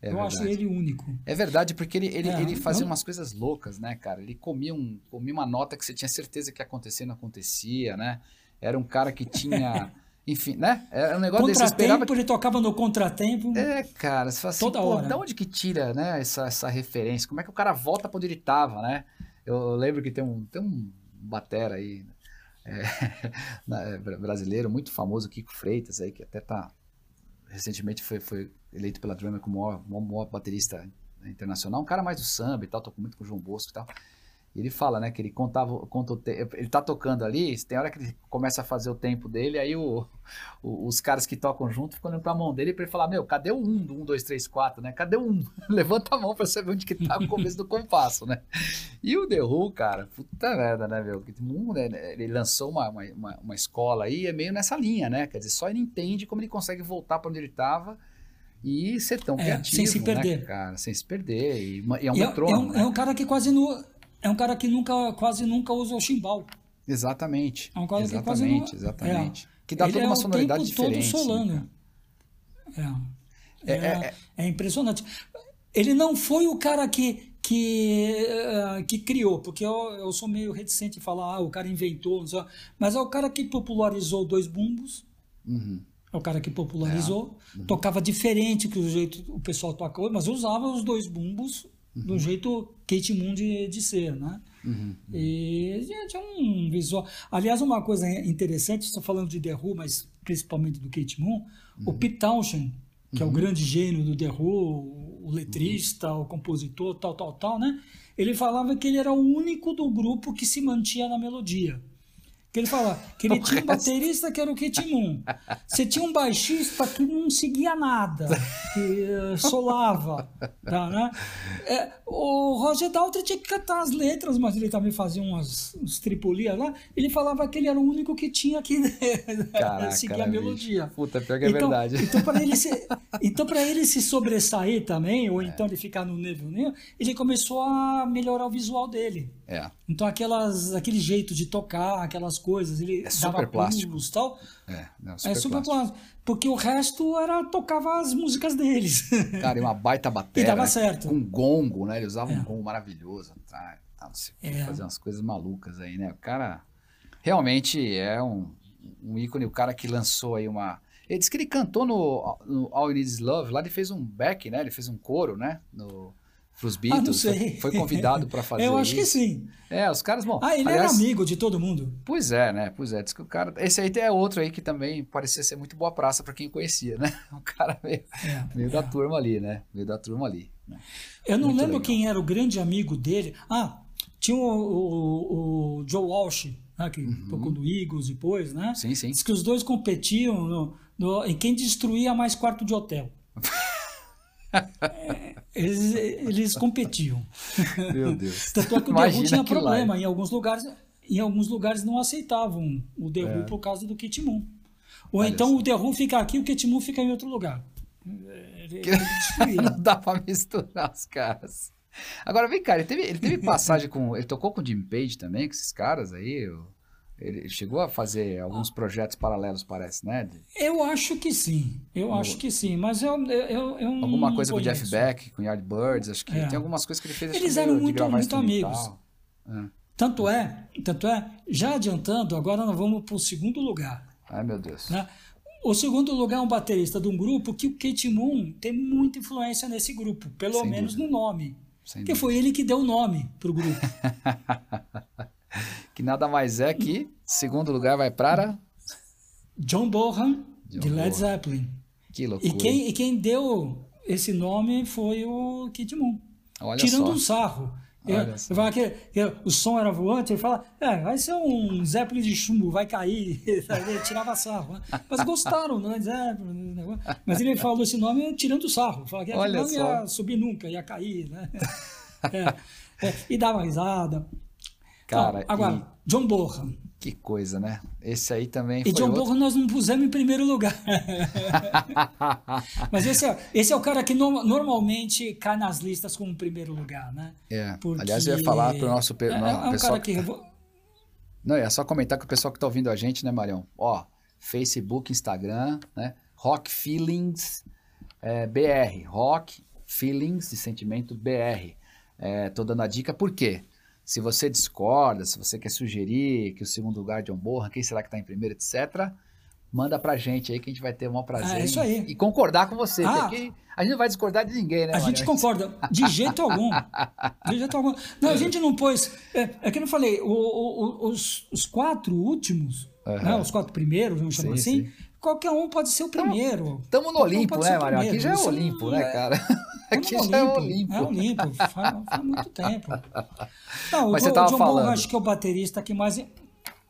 É eu verdade. acho ele único. É verdade, porque ele, ele, é, ele fazia não... umas coisas loucas, né, cara? Ele comia, um, comia uma nota que você tinha certeza que ia acontecer não acontecia, né? Era um cara que tinha Enfim, né? É um negócio desse. Contratempo, que... ele tocava no contratempo. É, cara, você fala assim, toda pô, hora. de onde que tira, né, essa, essa referência? Como é que o cara volta pra onde ele tava, né? Eu lembro que tem um, tem um batera aí, é, é brasileiro, muito famoso, Kiko Freitas, aí, que até tá. Recentemente foi, foi eleito pela Drummer como o maior, maior baterista internacional, um cara mais do samba e tal, tocou muito com o João Bosco e tal ele fala, né, que ele contava, conta ele tá tocando ali, tem hora que ele começa a fazer o tempo dele, aí o, o, os caras que tocam junto ficam olhando pra mão dele pra ele falar, meu, cadê o 1 um, do 1, 2, 3, 4, né? Cadê o 1? Levanta a mão pra saber onde que tá o começo do compasso, né? E o The Who, cara, puta merda, né, meu? Né, ele lançou uma, uma, uma escola aí, é meio nessa linha, né? Quer dizer, só ele entende como ele consegue voltar pra onde ele tava e ser tão é, criativo, sem se perder. Né, cara? Sem se perder. E, e é um e metrônomo, é, é, um, né? é um cara que quase não é um cara que nunca, quase nunca usa o chimbal. Exatamente. É um cara exatamente, que quase não, exatamente. É. Que dá Ele toda uma é sonoridade diferente. Todo solano. Né, é. É, é, é. é, impressionante. Ele não foi o cara que, que, uh, que criou, porque eu, eu sou meio reticente em falar, ah, o cara inventou, mas é o cara que popularizou dois bumbos. Uhum. É o cara que popularizou. É. Uhum. Tocava diferente que o jeito o pessoal toca hoje, mas usava os dois bumbos uhum. do jeito Kate Moon de, de ser, né? Uhum. E tinha um visual. Aliás, uma coisa interessante, estou falando de The Who, mas principalmente do Kate Moon, uhum. o Pete Townshend, que é o uhum. grande gênio do The Who, o letrista, o compositor, tal, tal, tal, né? Ele falava que ele era o único do grupo que se mantinha na melodia. Que ele fala que ele o tinha resto... um baterista que era o Kit Moon. Você tinha um baixista que não seguia nada, que uh, solava. Tá, né? É, o Roger Daltrey tinha que cantar as letras, mas ele também fazia umas, uns tripulias lá. Ele falava que ele era o único que tinha que Caraca, seguir a melodia. Bicho. Puta, pior que é então, verdade. Então, para ele, se, então, ele se sobressair também, ou é. então ele ficar no nível, ele começou a melhorar o visual dele. É. Então aquelas, aquele jeito de tocar, aquelas coisas, ele é super plástico. e tal. É, não, super, é super plástico. Porque o resto era tocava as músicas deles. Cara, e uma baita bateria. E dava né? certo. Com gongo, né? Ele usava é. um gongo maravilhoso atrás. É. Fazer umas coisas malucas aí, né? O cara realmente é um, um ícone, o cara que lançou aí uma. Ele disse que ele cantou no, no All You Need Is Love, lá ele fez um back, né? Ele fez um coro, né? No, pros Beatles. Ah, não sei. Foi, convidado para fazer Eu acho isso. que sim. É, os caras, bom. Ah, ele aliás, era amigo de todo mundo. Pois é, né? Pois é. Diz que o cara. Esse aí é outro aí que também parecia ser muito boa praça para quem conhecia, né? Um cara meio, é, meio é. da turma ali, né? Meio da turma ali. Né? Eu não muito lembro legal. quem era o grande amigo dele. Ah, tinha o, o, o Joe Walsh, né, que uhum. tocou no Eagles depois, né? Sim, sim. Diz que os dois competiam no, no, em quem destruía mais quarto de hotel. É, eles, eles competiam. Meu Deus. Tanto é que o The Who tinha problema. Em alguns lugares, em alguns lugares não aceitavam o The Who é. por causa do Kit Moon. Ou Olha então assim. o The Who fica aqui e o Kit Moon fica em outro lugar. Não dá pra misturar os caras. Agora vem cá, ele teve, ele teve passagem com. Ele tocou com o Jimmy Page também, com esses caras aí? Eu... Ele chegou a fazer alguns projetos paralelos, parece, né? Eu acho que sim. Eu no... acho que sim. Mas eu, eu, eu Alguma coisa com o Jeff Beck, com Yardbirds, acho que é. tem algumas coisas que ele fez. Eles eram muito, muito amigos. É. Tanto é, tanto é, já adiantando, agora nós vamos para o segundo lugar. Ai, meu Deus. Né? O segundo lugar é um baterista de um grupo que o Kate Moon tem muita influência nesse grupo, pelo Sem menos dúvida. no nome. Sem que dúvida. foi ele que deu o nome para o grupo. que nada mais é que, segundo lugar, vai para. John Bonham, John de Led Zeppelin. Que loucura. E quem, e quem deu esse nome foi o Kid Moon. Olha tirando só. um sarro. Eu falo que, que, o som era voante, ele fala, é, vai ser um Zeppelin de chumbo, vai cair, ele tirava sarro. Né? Mas gostaram do Led Zeppelin, né? mas ele falou esse nome tirando sarro, falava que Olha não só. ia subir nunca, ia cair, né? É, é, e dava risada. Cara, agora, e... John Bonham. Que coisa, né? Esse aí também e John outro... Bonham nós não pusemos em primeiro lugar. Mas esse é, esse é o cara que no, normalmente cai nas listas como primeiro lugar, né? É. Porque... Aliás, eu ia falar para o nosso é, é um pessoal. Cara que... que... Não, é só comentar com o pessoal que está ouvindo a gente, né, Marião? Ó, Facebook, Instagram, né? Rock Feelings é, BR. Rock Feelings de sentimento BR. É, tô dando a dica por quê? Se você discorda, se você quer sugerir que o segundo lugar de John Borra, quem será que está em primeiro, etc., manda pra gente aí que a gente vai ter o maior prazer. É isso aí. E concordar com você. Ah, porque a gente não vai discordar de ninguém, né? A gente concorda, de jeito algum. De jeito algum. Não, a gente não pôs. É, é que eu não falei, o, o, os, os quatro últimos, uhum. né, os quatro primeiros, vamos chamar sim, assim, sim. Qualquer um pode ser o primeiro. Estamos no Olimpo, né, Mário? Aqui já é o Olimpo, né, cara? Aqui já é o Olimpo. É o Olimpo, faz, faz muito tempo. Não, Mas o, você tava o John falando. acho que é o baterista que mais. É,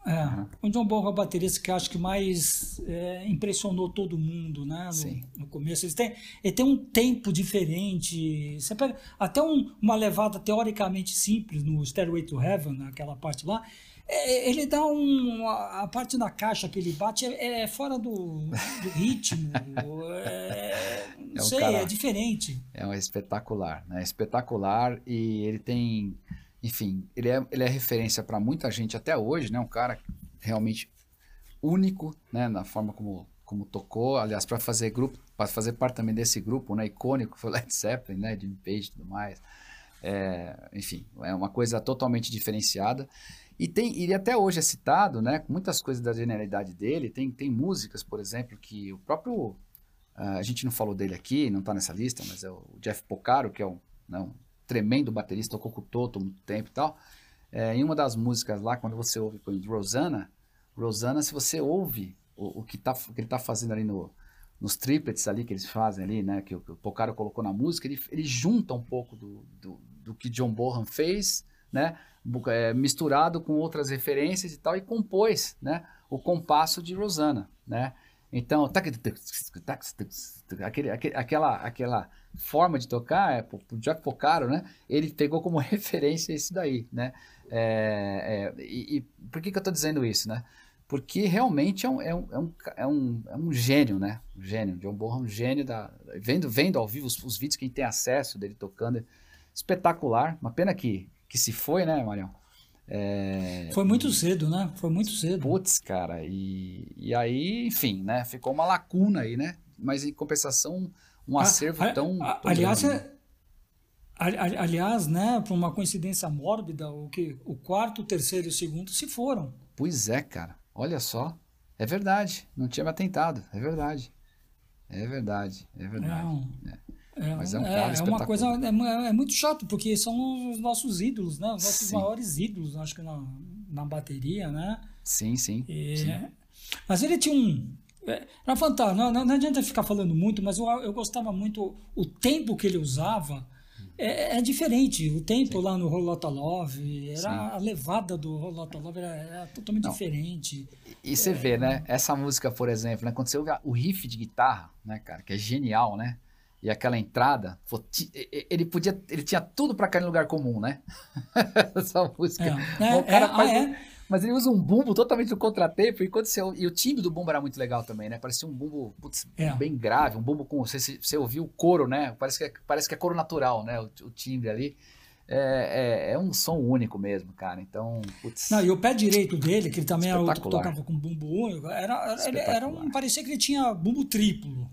uhum. O John Bonham é o baterista que acho que mais é, impressionou todo mundo, né? No, no, começo. Ele tem, ele tem um tempo diferente. Você pega até um, uma levada teoricamente simples no Stairway to Heaven, naquela parte lá. É, ele dá um. A parte da caixa que ele bate é, é fora do, do ritmo. É, não é um sei, cara, é diferente. É um espetacular, né? Espetacular e ele tem enfim, ele é, ele é referência para muita gente até hoje, né? Um cara realmente único, né? Na forma como, como tocou, aliás, para fazer grupo, para fazer parte também desse grupo, né? Icônico, foi Led Zeppelin, né? Jimmy Page e tudo mais. É, enfim, é uma coisa totalmente diferenciada. E, tem, e até hoje é citado, né? Com muitas coisas da genialidade dele. Tem, tem músicas, por exemplo, que o próprio. Uh, a gente não falou dele aqui, não está nessa lista, mas é o Jeff Porcaro, que é um, né, tremendo baterista, tocou com o Toto muito tempo e tal. É, em uma das músicas lá, quando você ouve, por exemplo, Rosanna, Rosanna, se você ouve o, o que, tá, o que ele está fazendo ali no, nos triplets ali que eles fazem ali, né, que que o Pocaro colocou na música, ele, ele junta um pouco do, do, do que John Bonham fez, né? É, misturado com outras referências e tal, e compôs, né? O compasso de Rosanna, né? Então, aquele, aquela, aquela forma de tocar, é, o Jack Pocaro, né? Ele pegou como referência isso daí, né? É, é, e, e, por que, que eu estou dizendo isso, né? Porque realmente é um, é um, é um, é um, é um gênio, né? Um gênio. John Bonham é um gênio da... Vendo, vendo ao vivo os, os, vídeos, quem tem acesso dele tocando, espetacular. Uma pena que, que se foi, né, Marião? É... Foi muito cedo, né? Foi muito cedo. Putz, cara. E, e aí, enfim, né? Ficou uma lacuna aí, né? Mas em compensação, um acervo a, tão, a, tão. aliás, é, aliás, né? Por uma coincidência mórbida, o que o quarto, o terceiro e o segundo se foram. Pois é, cara. Olha só. É verdade. Não tinha me atentado. É verdade. É verdade. É verdade. Não. É. É, Mas é um cara é, é uma coisa é, é, muito chato porque são os nossos ídolos, né? Os nossos sim. maiores ídolos, acho que na, na bateria, né? Sim, sim, e, sim. Mas ele tinha um é, era fantástico. Não, não, não, adianta ficar falando muito, mas eu, eu gostava muito o tempo que ele usava. É, é diferente. O tempo Sim. lá no Rolotalov, era Sim. a levada do Rolotalov era, era totalmente não. diferente. E, e você é, vê, né? Essa música, por exemplo, né? quando você ouve o riff de guitarra, né, cara, que é genial, né? E aquela entrada, ele podia, ele tinha tudo para cair no lugar comum, né? Essa música. É, é, o cara é, faz, ah. Mas ele usa um bumbo totalmente no contratempo, enquanto você, e o timbre do bumbo era muito legal também, né? Parecia um bumbo putz, é. bem grave, um bumbo com, você, você ouviu o couro, né? Parece que é, parece que é couro natural, né? O, o timbre ali. É, é, é, um som único mesmo, cara. Então, putz. Não, e o pé direito dele, que ele também era outro que tocava com bumbo único, era, era, era um, parecia que ele tinha bumbo triplo.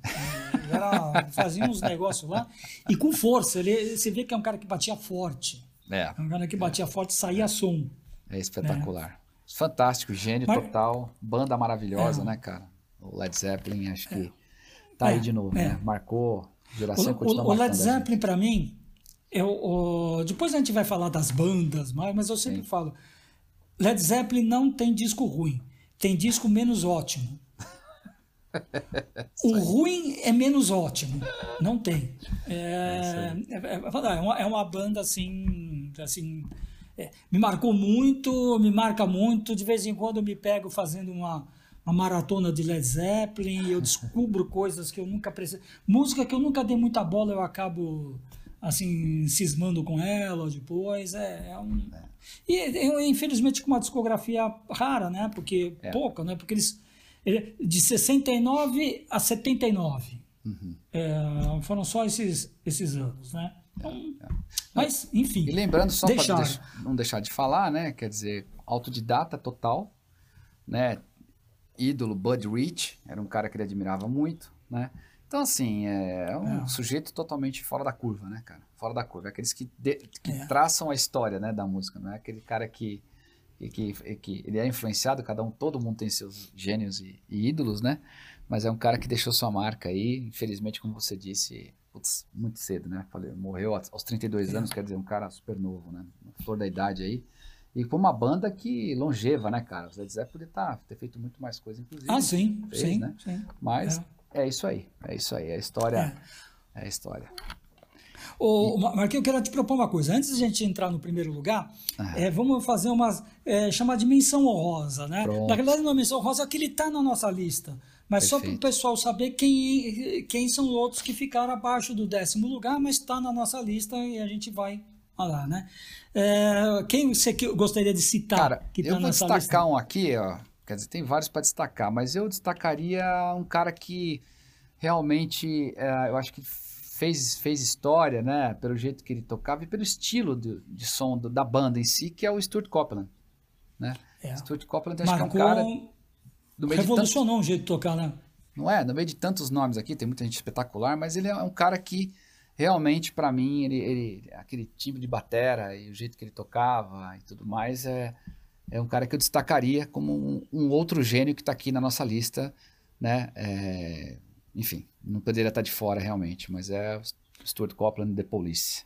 Era, fazia uns negócios lá. E com força. Ele, você vê que é um cara que batia forte. É. É um cara que batia é. forte saía som. É espetacular. É. Fantástico, gênio Mas, total. Banda maravilhosa, é. né, cara? O Led Zeppelin, acho que tá aí de novo, né? Marcou. Geração o, o, o Led Zeppelin, para mim, eu, depois a gente vai falar das bandas, mas, mas eu sempre Sim. falo: Led Zeppelin não tem disco ruim, tem disco menos ótimo. o ruim é menos ótimo, não tem. É, é, é, é, uma, é uma banda assim, assim é, me marcou muito, me marca muito. De vez em quando eu me pego fazendo uma, uma maratona de Led Zeppelin, eu descubro coisas que eu nunca precisei. Música que eu nunca dei muita bola, eu acabo assim, cismando com ela depois. É, é um... E infelizmente com uma discografia rara, né? Porque é. pouca, né? Porque eles. De 69 a 79. Uhum. É, foram só esses, esses anos, né? Então, é, é. Mas, enfim. E lembrando, só para não deixar de falar, né? Quer dizer, autodidata total, né? Ídolo Bud Rich, era um cara que ele admirava muito, né? Então, assim, é, um é. sujeito totalmente fora da curva, né, cara? Fora da curva. É aqueles que, de, que é. traçam a história, né, da música, não é aquele cara que, que, que, que, ele é influenciado, cada um, todo mundo tem seus gênios e, e, ídolos, né? Mas é um cara que deixou sua marca aí, infelizmente, como você disse, putz, muito cedo, né? Falei, morreu aos 32 é. anos, quer dizer, um cara super novo, né? Flor da idade aí. E com uma banda que longeva, né, cara? Os Led Zeppelin tá, ter feito muito mais coisa, inclusive. Ah, sim, fez, sim, né? sim. Mas é. É isso aí, é isso aí, é a história. É, é a história. Ô, Marquinhos, eu quero te propor uma coisa. Antes de a gente entrar no primeiro lugar, é, vamos fazer uma. É, chamar de menção honrosa, né? Pronto. Na verdade, uma menção honrosa é que ele está na nossa lista. Mas Perfeito. só para o pessoal saber quem, quem são outros que ficaram abaixo do décimo lugar, mas está na nossa lista e a gente vai lá, né? É, quem você gostaria de citar? Cara, tá eu vou destacar lista? um aqui, ó, Quer dizer, tem vários para destacar, mas eu destacaria um cara que realmente, é, eu acho que fez, fez história, né? Pelo jeito que ele tocava e pelo estilo de, de som do, da banda em si, que é o Stuart Copeland, né? É. Stuart Copeland acho Marcou, que é um cara... Do meio revolucionou tantos, um jeito de tocar, né? Não é? No meio de tantos nomes aqui, tem muita gente espetacular, mas ele é um cara que realmente, para mim, ele, ele, aquele timbre de batera e o jeito que ele tocava e tudo mais, é, é um cara que eu destacaria como um, um outro gênio que está aqui na nossa lista, né? É, enfim, não poderia estar de fora realmente, mas é Stuart Copeland, The Police.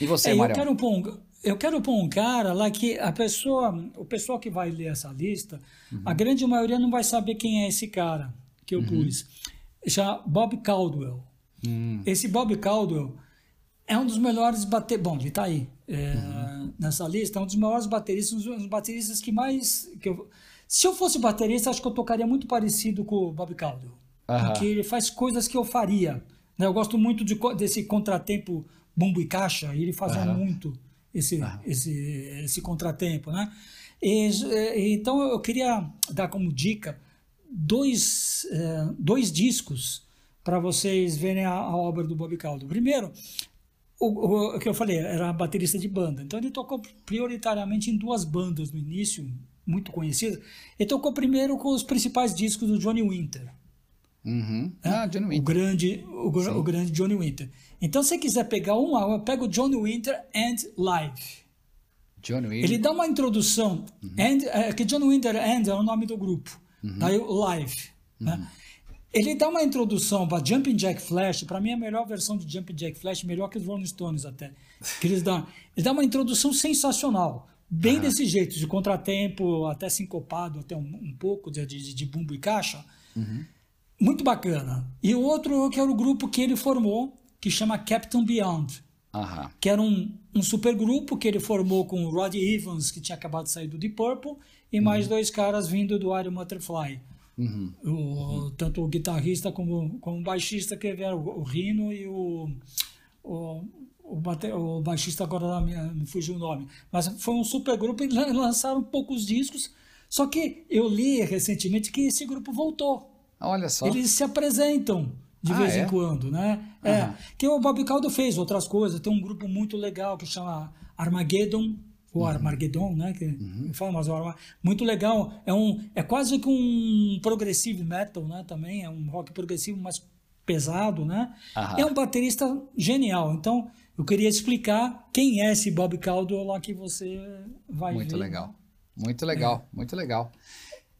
E você, é, Eu quero, pôr um, eu quero pôr um cara lá que a pessoa, o pessoal que vai ler essa lista, uhum. a grande maioria não vai saber quem é esse cara que eu uhum. pus. Já Bob Caldwell. Uhum. Esse Bob Caldwell é um dos melhores bateristas. Bom, ele está aí é, uhum. nessa lista. É um dos melhores bateristas, um dos bateristas que mais. Que eu, se eu fosse baterista, acho que eu tocaria muito parecido com o Bob Caldwell. Uhum. Porque ele faz coisas que eu faria. Né? Eu gosto muito de, desse contratempo bumbo e caixa, e ele fazia uhum. muito esse, esse, esse contratempo. Né? E, então eu queria dar como dica dois, é, dois discos para vocês verem a, a, obra do Bob Caldwell. Primeiro, o, o, que eu falei, era baterista de banda. Então ele tocou prioritariamente em duas bandas no início, muito conhecidas. Ele tocou primeiro com os principais discos do Johnny Winter. Uhum. É? Ah, Johnny Winter. O grande, o, o, grande Johnny Winter. Então, se você quiser pegar um, pega o Johnny Winter and Live. Johnny Winter. Ele dá uma introdução. Uhum. And, é, que Johnny Winter and é o nome do grupo. Uhum. Daí o Live. Né? Uhum. Né? Ele dá uma introdução para Jumping Jack Flash, para mim é a melhor versão de Jumping Jack Flash, melhor que os Rolling Stones até. Que eles dão, ele dá uma introdução sensacional, bem uhum. desse jeito, de contratempo, até sincopado, até um, um pouco de, de, de, bumbo e caixa. Uhum. Muito bacana. E o outro que era o grupo que ele formou, que chama Captain Beyond. Uhum. Que era um, um supergrupo que ele formou com o Rod Evans, que tinha acabado de sair do Deep Purple, e mais uhum. dois caras vindo do Iron Butterfly. Uhum. O, uhum. Tanto o guitarrista como, como o baixista, que era o, Rino e o, o, o, bate, o baixista, agora me, me fugiu o nome. Mas foi um super grupo e lançaram poucos discos. Só que eu li recentemente que esse grupo voltou. Olha só. Eles se apresentam de ah, vez é? em quando, né? Uhum. É. Que o Bob Caldo fez outras coisas. Tem um grupo muito legal que chama Armageddon, o uhum. Armageddon, né? Que uhum. fala, mas muito legal. É um, é quase que um progressive metal, né? Também é um rock progressivo mais pesado, né? Uhum. É um baterista genial. Então, eu queria explicar quem é esse Bob Caldwell lá que você vai muito ver. Legal, muito legal, é. muito legal.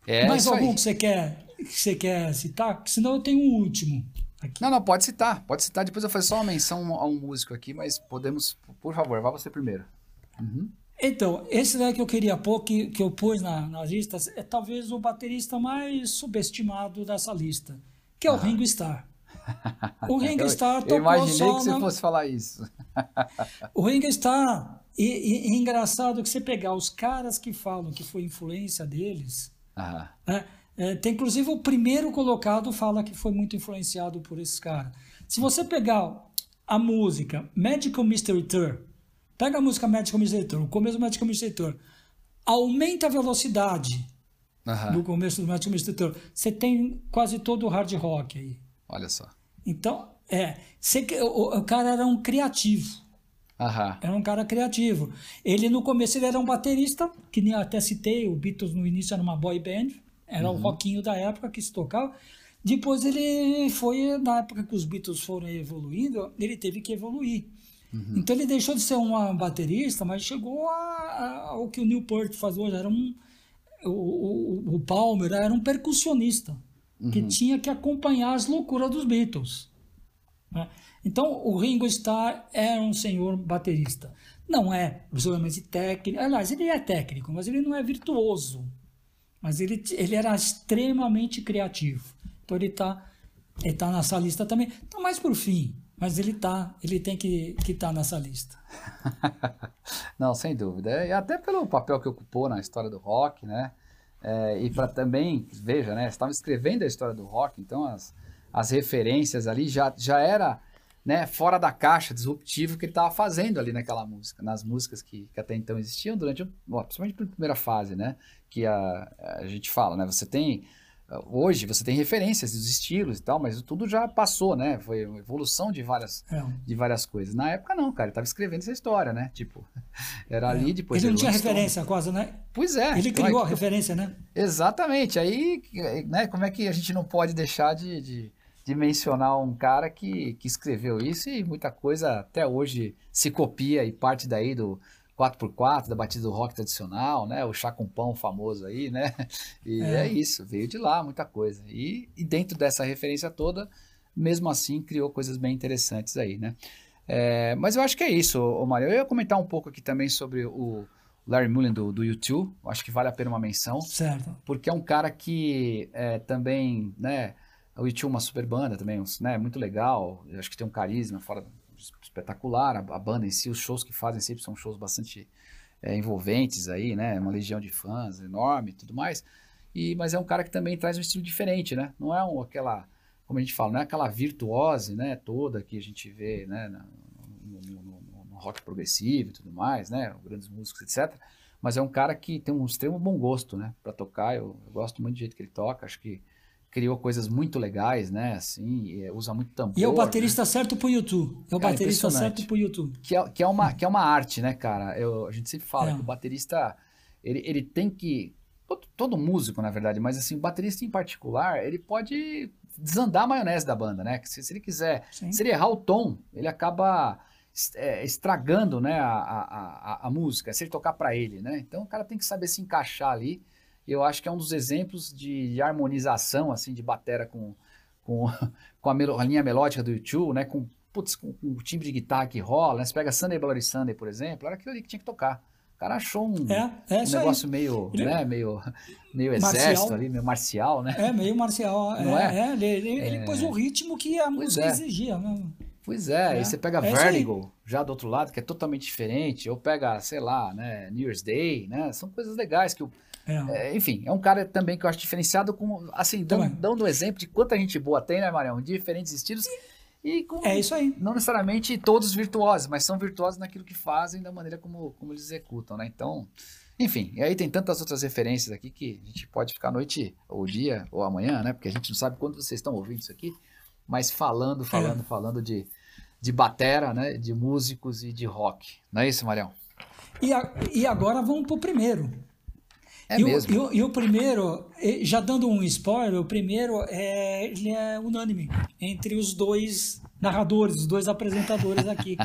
É Mais algum aí. que você quer que você quer citar? Senão eu tenho um último. Aqui. Não, não, pode citar, pode citar. Depois eu faço só uma menção a um músico aqui, mas podemos, por favor, vá você primeiro. Uhum. Então, esse daí que eu queria pôr, que, que eu pus na, na lista, é talvez o baterista mais subestimado dessa lista, que é o ah. Ringo Starr. O Ringo Starr tocou Eu imaginei que você na... fosse falar isso. o Ringo Starr, e, e, e, engraçado que você pegar os caras que falam que foi influência deles, ah. né, é, tem inclusive o primeiro colocado fala que foi muito influenciado por esses caras. Se você pegar a música Magical Mystery Tour, Pega a música Magical Mystery o começo do Magical Mystery aumenta a velocidade uhum. do começo do Magical Mystery Você tem quase todo o hard rock aí. Olha só. Então, é. Você, o, o cara era um criativo. Uhum. Era um cara criativo. Ele, no começo, ele era um baterista, que nem até citei, o Beatles no início era uma boy band, era uhum. o rockinho da época que se tocava. Depois ele foi, na época que os Beatles foram evoluindo, ele teve que evoluir. Uhum. Então ele deixou de ser um baterista, mas chegou a, a, ao que o Newport faz hoje. Era um, o, o, o Palmer era um percussionista uhum. que tinha que acompanhar as loucuras dos Beatles. Né? Então o Ringo Starr era um senhor baterista. Não é absolutamente técnico. Aliás, ele é técnico, mas ele não é virtuoso. Mas ele, ele era extremamente criativo. Então ele está ele tá nessa lista também. Então, mais por fim, mas ele tá, ele tem que estar tá nessa lista. Não, sem dúvida. E até pelo papel que ocupou na história do rock, né? É, e para também, veja, né? Estava escrevendo a história do rock, então as, as referências ali já, já era né, fora da caixa, disruptivo que ele estava fazendo ali naquela música, nas músicas que, que até então existiam durante, bom, principalmente a primeira fase, né? Que a, a gente fala, né? Você tem Hoje você tem referências dos estilos e tal, mas tudo já passou, né? Foi uma evolução de várias, é. de várias coisas. Na época não, cara, ele tava escrevendo essa história, né? Tipo, era é. ali depois. Ele não tinha referência quase, né? Pois é. Ele criou a referência, né? Exatamente. Aí, né, como é que a gente não pode deixar de, de, de mencionar um cara que, que escreveu isso e muita coisa até hoje se copia e parte daí do, 4x4, da batida do rock tradicional, né? O chá com pão famoso aí, né? E é, é isso, veio de lá muita coisa. E, e, dentro dessa referência toda, mesmo assim, criou coisas bem interessantes aí, né? É, mas eu acho que é isso, Mário. Eu ia comentar um pouco aqui também sobre o Larry Mullen do, do YouTube. Acho que vale a pena uma menção. Certo. Porque é um cara que é, também, né? O YouTube é uma super banda também, né? Muito legal. Eu acho que tem um carisma fora, espetacular, a, a, banda em si, os shows que fazem sempre são shows bastante é, envolventes aí, né? Uma legião de fãs enorme tudo mais. E, mas é um cara que também traz um estilo diferente, né? Não é um, aquela, como a gente fala, não é aquela virtuose, né? Toda que a gente vê, né? No, no, no, no rock progressivo e tudo mais, né? Grandes músicos, etc. Mas é um cara que tem um extremo bom gosto, né? Para tocar. Eu, eu, gosto muito do jeito que ele toca. Acho que criou coisas muito legais, né? Assim, usa muito tambor. E é o baterista né? certo pro YouTube. É o cara, baterista certo pro YouTube. Que é, que é, uma, que é uma arte, né, cara? Eu, a gente sempre fala é. que o baterista, ele, ele tem que... Todo, todo, músico, na verdade, mas assim, o baterista em particular, ele pode desandar a maionese da banda, né? Se, se ele quiser, Sim. se ele errar o tom, ele acaba é, estragando né, a, a, a, a, música, se ele tocar para ele, né? Então o cara tem que saber se encaixar ali eu acho que é um dos exemplos de, de harmonização, assim, de batera com, com, com a, melo, a, linha melódica do YouTube, né? Com, putz, com, com, o timbre de guitarra que rola, né? Você pega Sunday Bloody Sunday, por exemplo, era aquilo ali que tinha que tocar. O cara achou um, é, é um negócio aí. meio, ele... né, meio, meio exército ali, meio marcial, né? É, meio marcial. Não é? é? é ele, ele, ele é. pôs o ritmo que a música é. exigia. Né? Pois é, aí você pega Vertigo, já do outro lado, que é totalmente diferente, ou pega, sei lá, né, New Year's Day, né? São coisas legais que o é. É, enfim, é um cara também que eu acho diferenciado, com, assim, dando, dando um exemplo de quanta gente boa tem, né, Marião? Diferentes estilos. E com, é isso aí. Não necessariamente todos virtuosos, mas são virtuosos naquilo que fazem, da maneira como, como eles executam, né? Então, enfim, e aí tem tantas outras referências aqui que a gente pode ficar a noite, ou dia, ou amanhã, né? Porque a gente não sabe quando vocês estão ouvindo isso aqui, mas falando, falando, é. falando de, de batera, né? De músicos e de rock. Não é isso, Marião? E, a, e agora vamos pro primeiro. É e mesmo. O, e, o, e, o, primeiro, já dando um spoiler, o primeiro é, ele é unânime entre os dois narradores, os dois apresentadores aqui.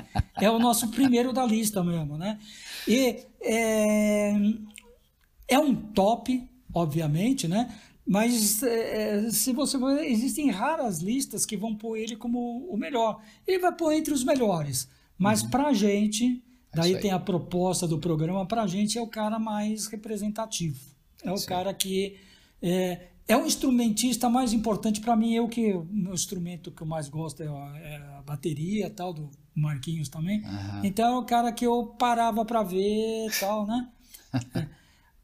é o nosso primeiro da lista mesmo, né? E é, é um top, obviamente, né? Mas é, se você existem raras listas que vão pôr ele como o melhor. Ele vai pôr entre os melhores. Mas uhum. pra gente, é Daí tem a proposta do programa para a gente é o cara mais representativo. É o Sim. cara que é, é o instrumentista mais importante para mim. Eu que o meu instrumento que eu mais gosto é a, é a bateria, tal do Marquinhos também. Uhum. Então é o cara que eu parava para ver, tal, né? é.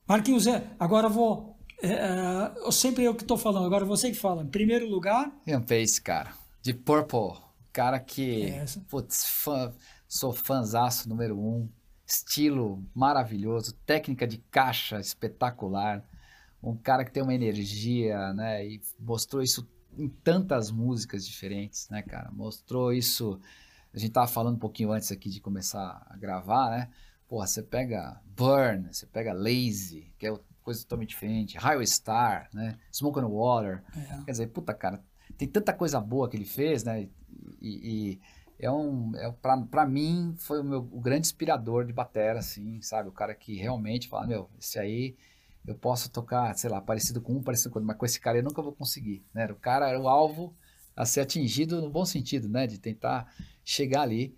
Marquinhos, é, agora eu vou. É, é, eu sempre eu que estou falando. Agora você que fala. Em primeiro lugar. Ian Pace, cara. De Purple, cara que, putz, fã, Sou fãzaço número um. Estilo maravilhoso, técnica de caixa espetacular. Um cara que tem uma energia, né? E mostrou isso em tantas músicas diferentes, né, cara? Mostrou isso. A gente tava falando um pouquinho antes aqui de começar a gravar, né? Porra, você pega Burn, você pega Lazy, que é coisa totalmente diferente, Highway Star, né? Smoke on the Water. É. Quer dizer, puta, cara, tem tanta coisa boa que ele fez, né? E, e, é um, é, para mim, foi o, meu, o grande inspirador de batera, assim, sabe? O cara que realmente fala, meu, esse aí eu posso tocar, sei lá, parecido com um, parecido com outro, mas com esse cara eu nunca vou conseguir, né? O cara era o alvo a ser atingido no bom sentido, né? De tentar chegar ali.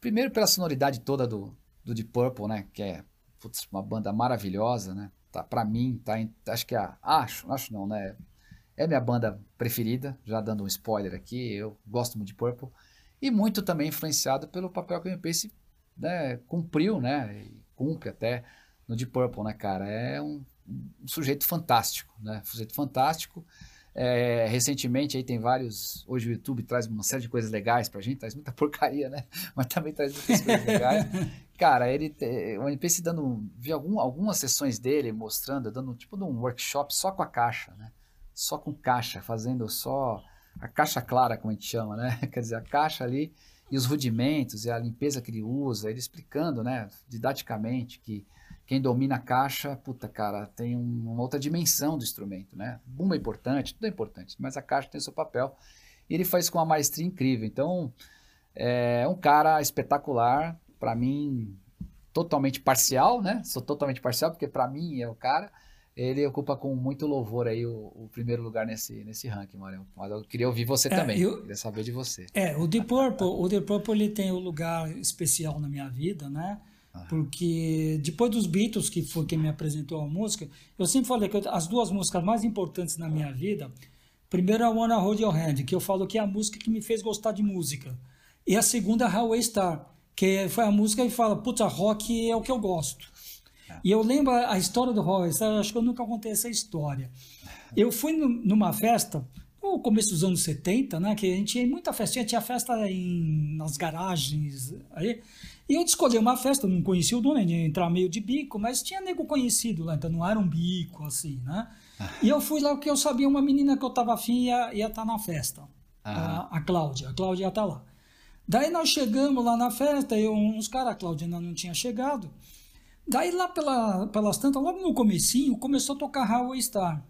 Primeiro pela sonoridade toda do, do Deep Purple, né? Que é putz, uma banda maravilhosa, né? Tá, pra mim, tá em, acho que é, acho, acho não, né? É minha banda preferida, já dando um spoiler aqui, eu gosto muito de Purple e muito também influenciado pelo papel que o Pace né, cumpriu, né, e cumpre até no Deep Purple, né, cara, é um, um sujeito fantástico, né, um sujeito fantástico, é, recentemente aí tem vários, hoje o YouTube traz uma série de coisas legais pra gente, traz muita porcaria, né, mas também traz muitas coisas legais, cara, ele, o NPC dando, vi algum, algumas sessões dele mostrando, dando tipo de um workshop só com a caixa, né, só com caixa, fazendo só a caixa clara, como a gente chama, né? Quer dizer, a caixa ali e os rudimentos e a limpeza que ele usa, ele explicando, né, didaticamente que quem domina a caixa, puta cara, tem uma outra dimensão do instrumento, né? Bumbo é importante, tudo é importante, mas a caixa tem seu papel. E ele faz com uma maestria incrível. Então, é um cara espetacular, para mim, totalmente parcial, né? Sou totalmente parcial, porque para mim é o cara ele ocupa com muito louvor aí o, o, primeiro lugar nesse, nesse ranking, Mário. Mas eu queria ouvir você é, também, eu, queria saber de você. É, o Deep Purple, o Deep Purple ele tem um lugar especial na minha vida, né? Porque depois dos Beatles, que foi quem me apresentou a música, eu sempre falei que eu, as duas músicas mais importantes na minha vida, primeiro é Wanna Hold Your Hand, que eu falo que é a música que me fez gostar de música. E a segunda é Highway Star, que foi a música que fala, puta, rock é o que eu gosto. É. E eu lembro a história do Star, acho que eu nunca contei essa história. Eu fui numa festa, no começo dos anos 70, né, que a gente tinha muita festinha, tinha festa em, nas garagens, aí, e eu escolhi uma festa, não conhecia o dono, ia entrar meio de bico, mas tinha nego conhecido lá, então não era um bico, assim, né? Ah. E eu fui lá porque eu sabia uma menina que eu tava afim ia estar tá na festa, ah. a, a Cláudia, a Cláudia ia estar tá lá. Daí nós chegamos lá na festa, eu, uns caras, a Cláudia ainda não tinha chegado, daí lá pela, pelas tantas, logo no comecinho, começou a tocar Highway Star,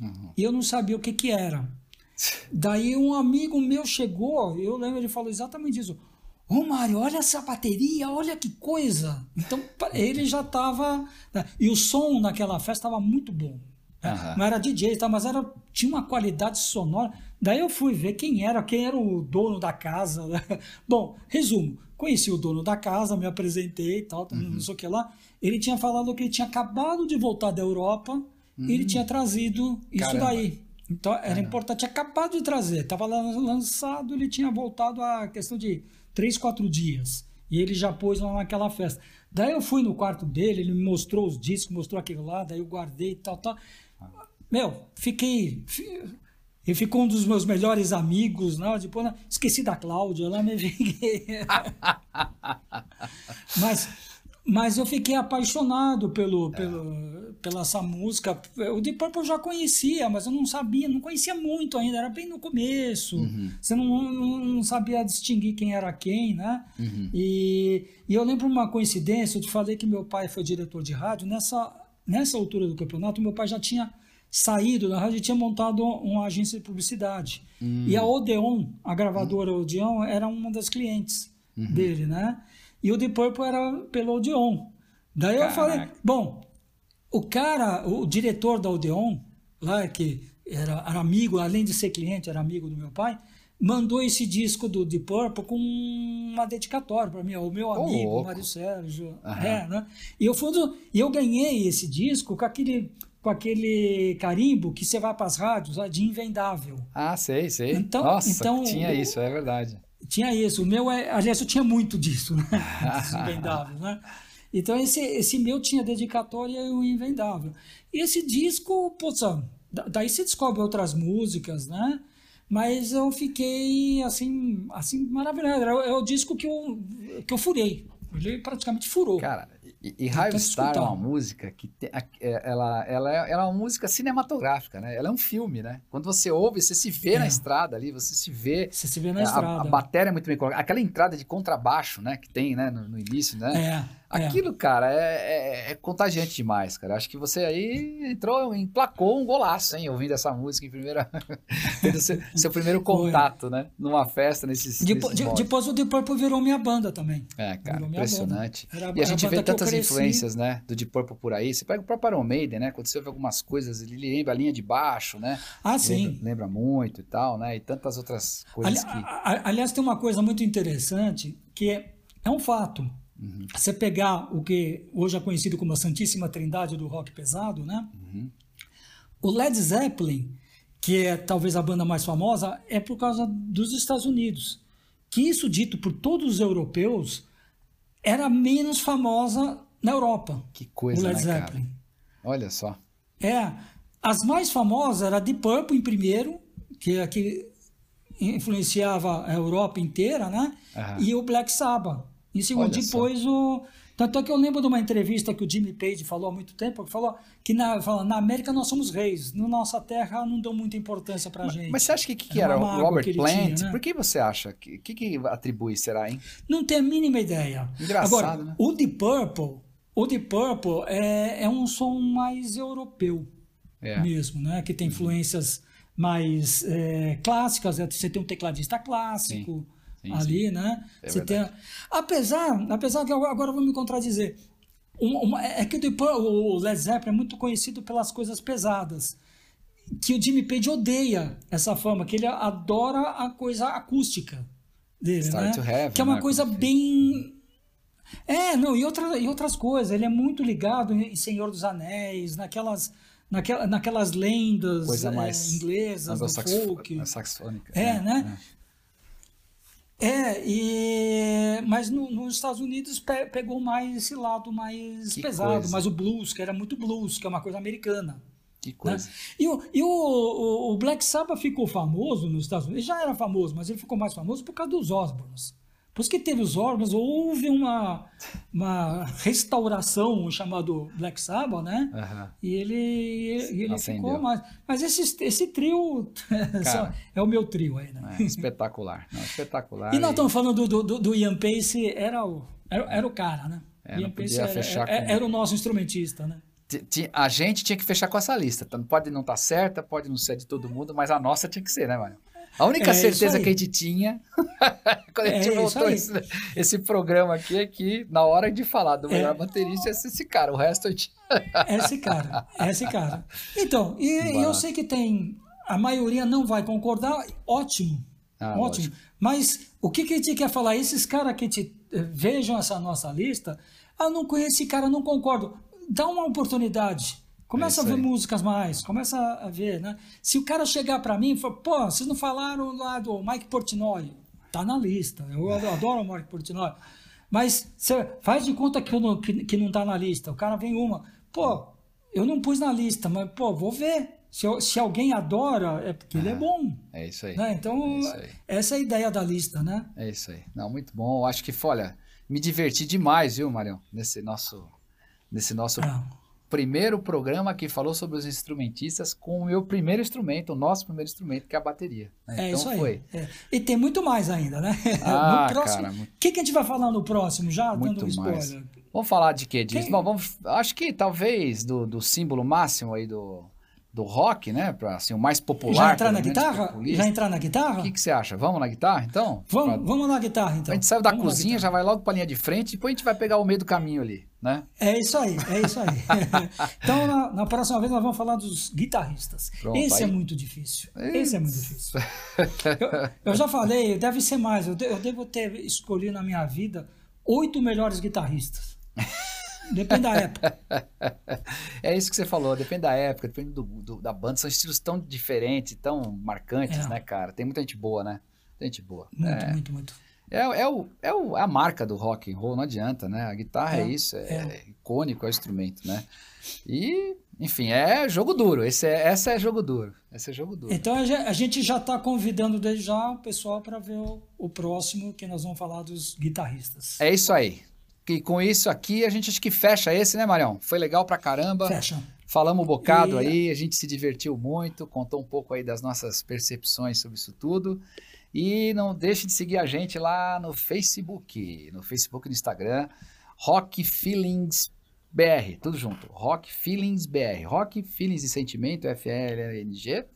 uhum. e eu não sabia o que que era. Daí um amigo meu chegou, eu lembro, ele falou exatamente isso, Ô oh, Mário, olha essa bateria, olha que coisa. Então ele já estava. Né? E o som naquela festa estava muito bom. Né? Não era DJ, tá, mas era, tinha uma qualidade sonora. Daí eu fui ver quem era, quem era o dono da casa. Né? Bom, resumo: conheci o dono da casa, me apresentei e tal, uhum. não sei o que lá. Ele tinha falado que ele tinha acabado de voltar da Europa uhum. e ele hum. tinha trazido isso Caramba. daí. Então era Caramba. importante, tinha acabado de trazer, estava lançado, ele tinha voltado a questão de três, quatro dias. E ele já pôs lá naquela festa. Daí eu fui no quarto dele, ele me mostrou os discos, mostrou aquilo lá, daí eu guardei e tal, tal. Meu, fiquei. Ele ficou um dos meus melhores amigos, né? Depois, né? esqueci da Cláudia, lá me vinguei. Mas mas eu fiquei apaixonado pelo, é. pelo, pela essa música. O Deep Purple eu já conhecia, mas eu não sabia, não conhecia muito ainda, era bem no começo. Uhum. Você não, não, não, sabia distinguir quem era quem, né? Uhum. E, e eu lembro uma coincidência, eu te falei que meu pai foi diretor de rádio. Nessa, nessa altura do campeonato, meu pai já tinha saído da rádio e tinha montado uma agência de publicidade. Uhum. E a Odeon, a gravadora Odeon, era uma das clientes uhum. dele, né? E o Deep Purple era pelo Odeon. Daí Caraca. eu falei, bom, o cara, o diretor da Odeon, lá que era, era, amigo, além de ser cliente, era amigo do meu pai, mandou esse disco do Deep Purple com uma dedicatória para mim, o meu amigo, oh, Mário Sérgio. Uhum. É, né? E eu, fui do, e eu ganhei esse disco com aquele com aquele carimbo que você vai para as rádios de invendável. Ah, sei, sei. Então, Nossa, então, tinha isso, é verdade. Tinha isso. O meu, é, aliás, eu tinha muito disso, né? invendável, né? Então, esse, esse meu tinha dedicatória e o invendável. E esse disco, poxa, daí você descobre outras músicas, né? Mas eu fiquei, assim, assim maravilhado. É o disco que eu, que eu furei. Ele praticamente furou. Cara, e, e Raio Star é uma música que tem, é, ela, ela, é, ela é uma música cinematográfica, né? Ela é um filme, né? Quando você ouve, você se vê é. na estrada ali, você se vê. Você se vê na a, estrada. A, bateria é muito bem colocada. Aquela entrada de contrabaixo, né? Que tem, né? No, no início, né? É. É. Aquilo, cara, é, é, é, contagiante demais, cara. Acho que você aí entrou, emplacou um golaço, hein? Ouvindo essa música em primeira. tendo seu, seu primeiro contato, né? Numa festa, nesses. Depois, nesses de, depois o Deep Purple virou minha banda também. É, cara, impressionante. Era, e a gente vê tantas influências, né? Do Deep Purple por aí. Você pega o próprio Iron Maiden, né? Quando você vê algumas coisas, ele lembra a linha de baixo, né? Ah, sim. Lembra, lembra muito e tal, né? E tantas outras coisas Ali, que. aliás, tem uma coisa muito interessante que é, é um fato Uhum. Você pegar o que hoje é conhecido como a Santíssima Trindade do rock pesado, né? Uhum. O Led Zeppelin, que é talvez a banda mais famosa, é por causa dos Estados Unidos. Que isso dito por todos os europeus era menos famosa na Europa. Que coisa, o Led né, Zeppelin. Cara? Olha só. É, as mais famosas era Deep Purple em primeiro, que é que influenciava a Europa inteira, né? Uhum. E o Black Sabbath. Em segundo, Olha depois só. o. Tanto é que eu lembro de uma entrevista que o Jimmy Page falou há muito tempo, que falou que na, fala, na América nós somos reis, na nossa terra não dão muita importância pra mas, gente. Mas você acha que, que, que era, o Robert Plant? Tinha, né? Por que você acha? O que, que, que atribui, será, hein? Não tenho a mínima ideia. Engraçado, Agora, né? o Deep Purple, o Deep Purple é, é um som mais europeu é. mesmo, né? Que tem uhum. influências mais é, clássicas, você tem um tecladista clássico... Sim sim, ali, sim. né? É Você tem, apesar, apesar que agora eu vou me contradizer, uma, uma, é que o Led Zeppelin é muito conhecido pelas coisas pesadas, que o Jimmy Page odeia essa fama, que ele adora a coisa acústica dele, Start né? Heaven, que é uma né? coisa bem é, não, e, outra, e outras coisas. Ele é muito ligado em Senhor dos Anéis, naquelas, naquela, naquelas lendas é, inglesas, do folk. Saxfônica. É, né? né? É, e, mas no, nos Estados Unidos pe, pegou mais esse lado mais Que pesado, coisa. mais o blues, que era muito blues, que é uma coisa americana. Que né? coisa. E, o, e o, o, o Black Sabbath ficou famoso nos Estados Unidos, ele já era famoso, mas ele ficou mais famoso por causa dos Osborns. Por isso que teve os Osborns, houve uma, uma restauração chamado Black Sabbath, né? Aham. E ele, ele Acendeu. ficou mais. Mas esse, esse trio Cara. é o meu trio aí, né? É, espetacular. Não, espetacular. E nós estamos falando do, do, do Ian Pace, era o, era, era o cara, né? É, Ian Pace era, era, com- era o nosso instrumentista, né? A gente tinha que fechar com essa lista. Pode não estar certa, pode não ser de todo mundo, mas a nossa tinha que ser, né, Mário? A única É certeza que a gente tinha quando a É gente isso voltou esse, esse programa aqui é que, na hora de falar do melhor É. baterista, é esse cara. O resto a gente. Esse cara, esse cara. Então, e, eu sei que tem. A maioria não vai concordar, ótimo. Ah, ótimo. Mas o que, que a gente quer falar? Esses caras que te, eh, vejam essa nossa lista, ah, não conheço esse cara, não concordo. Dá uma oportunidade. Começa É a ver músicas mais, começa a ver, né? Se o cara chegar para mim e falar, pô, vocês não falaram lá do Mike Portnoy? Tá na lista. Eu adoro o Mike Portnoy. Mas você faz de conta que, não, que, que não tá na lista. O cara vem uma, pô, eu não pus na lista, mas, pô, vou ver. Se, eu- se alguém adora, é porque ele é bom. É isso aí. Né? Então, É isso aí. essa é a ideia da lista, né? É isso aí. Não, muito bom. Eu Acho que, olha, me diverti demais, viu, Marião? Nesse nosso, nesse nosso Ah, primeiro programa que falou sobre os instrumentistas com o meu primeiro instrumento, o nosso primeiro instrumento, que é a bateria. né? é então isso aí. foi. É. E tem muito mais ainda, né? Ah, no próximo. O muito- que, que a gente vai falar no próximo? Já Muito dando um spoiler. mais. Vamos falar de quê? Quem- Bom, vamos, acho que talvez do, do símbolo máximo aí do, do rock, né? Pra, assim, o mais popular. Já entrar na guitarra? populista. Já entrar na guitarra? O que, que você acha? Vamos na guitarra, então? Vamos, Pra- vamos na guitarra, então. A gente saiu da Vamos cozinha, já vai logo pra linha de frente, depois a gente vai pegar o meio do caminho ali, né? É isso aí, é isso aí. então, na, na próxima vez, nós vamos falar dos guitarristas. Pronto, Esse é aí- muito difícil. Esse é muito difícil. Eu, eu já falei, deve ser mais. Eu, de- eu devo ter escolhido na minha vida oito melhores guitarristas. Depende da época. É isso que você falou, depende da época, depende do, do- da banda, são estilos tão diferentes, tão marcantes, É. né, cara? Tem muita gente boa, né? Tem gente boa. Muito, é, muito, muito. é, é, o, é o- a marca do rock and roll, não adianta, né? A guitarra é, É, isso, é, é. icônico, é o instrumento, né? E, enfim, é jogo duro, esse é, essa é jogo duro, esse é jogo duro. Então a gente já está convidando desde já o pessoal para ver o, o próximo, que nós vamos falar dos guitarristas. É isso aí. E com isso aqui, a gente acho que fecha esse, né, Marião? Foi legal pra caramba. Fecha. Falamos um bocado E- aí, a gente se divertiu muito, contou um pouco aí das nossas percepções sobre isso tudo. E não deixe de seguir a gente lá no Facebook, no Facebook e no Instagram, Rock Feelings BR, tudo junto. Rock Feelings BR. Rock Feelings de Sentimento, F-L-N-G.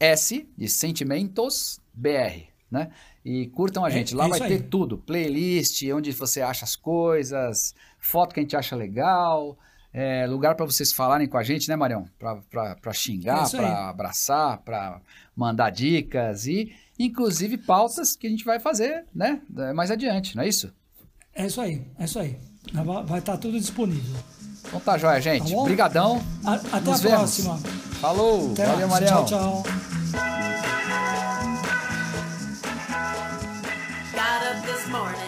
S de Sentimentos BR, né? E curtam a É- gente, lá é vai ter aí. tudo, playlist, onde você acha as coisas, foto que a gente acha legal, é, lugar para vocês falarem com a gente, né, Marião? Para É xingar, aí. para abraçar, para mandar dicas e, inclusive, pautas que a gente vai fazer, né, mais adiante, não é isso? É isso aí, é isso aí. Vai estar tudo disponível. Então tá joia, gente. Tá? Obrigadão. Até Nos a vemos. próxima. Falou. Até Valeu. Marião. Tchau, tchau. Morning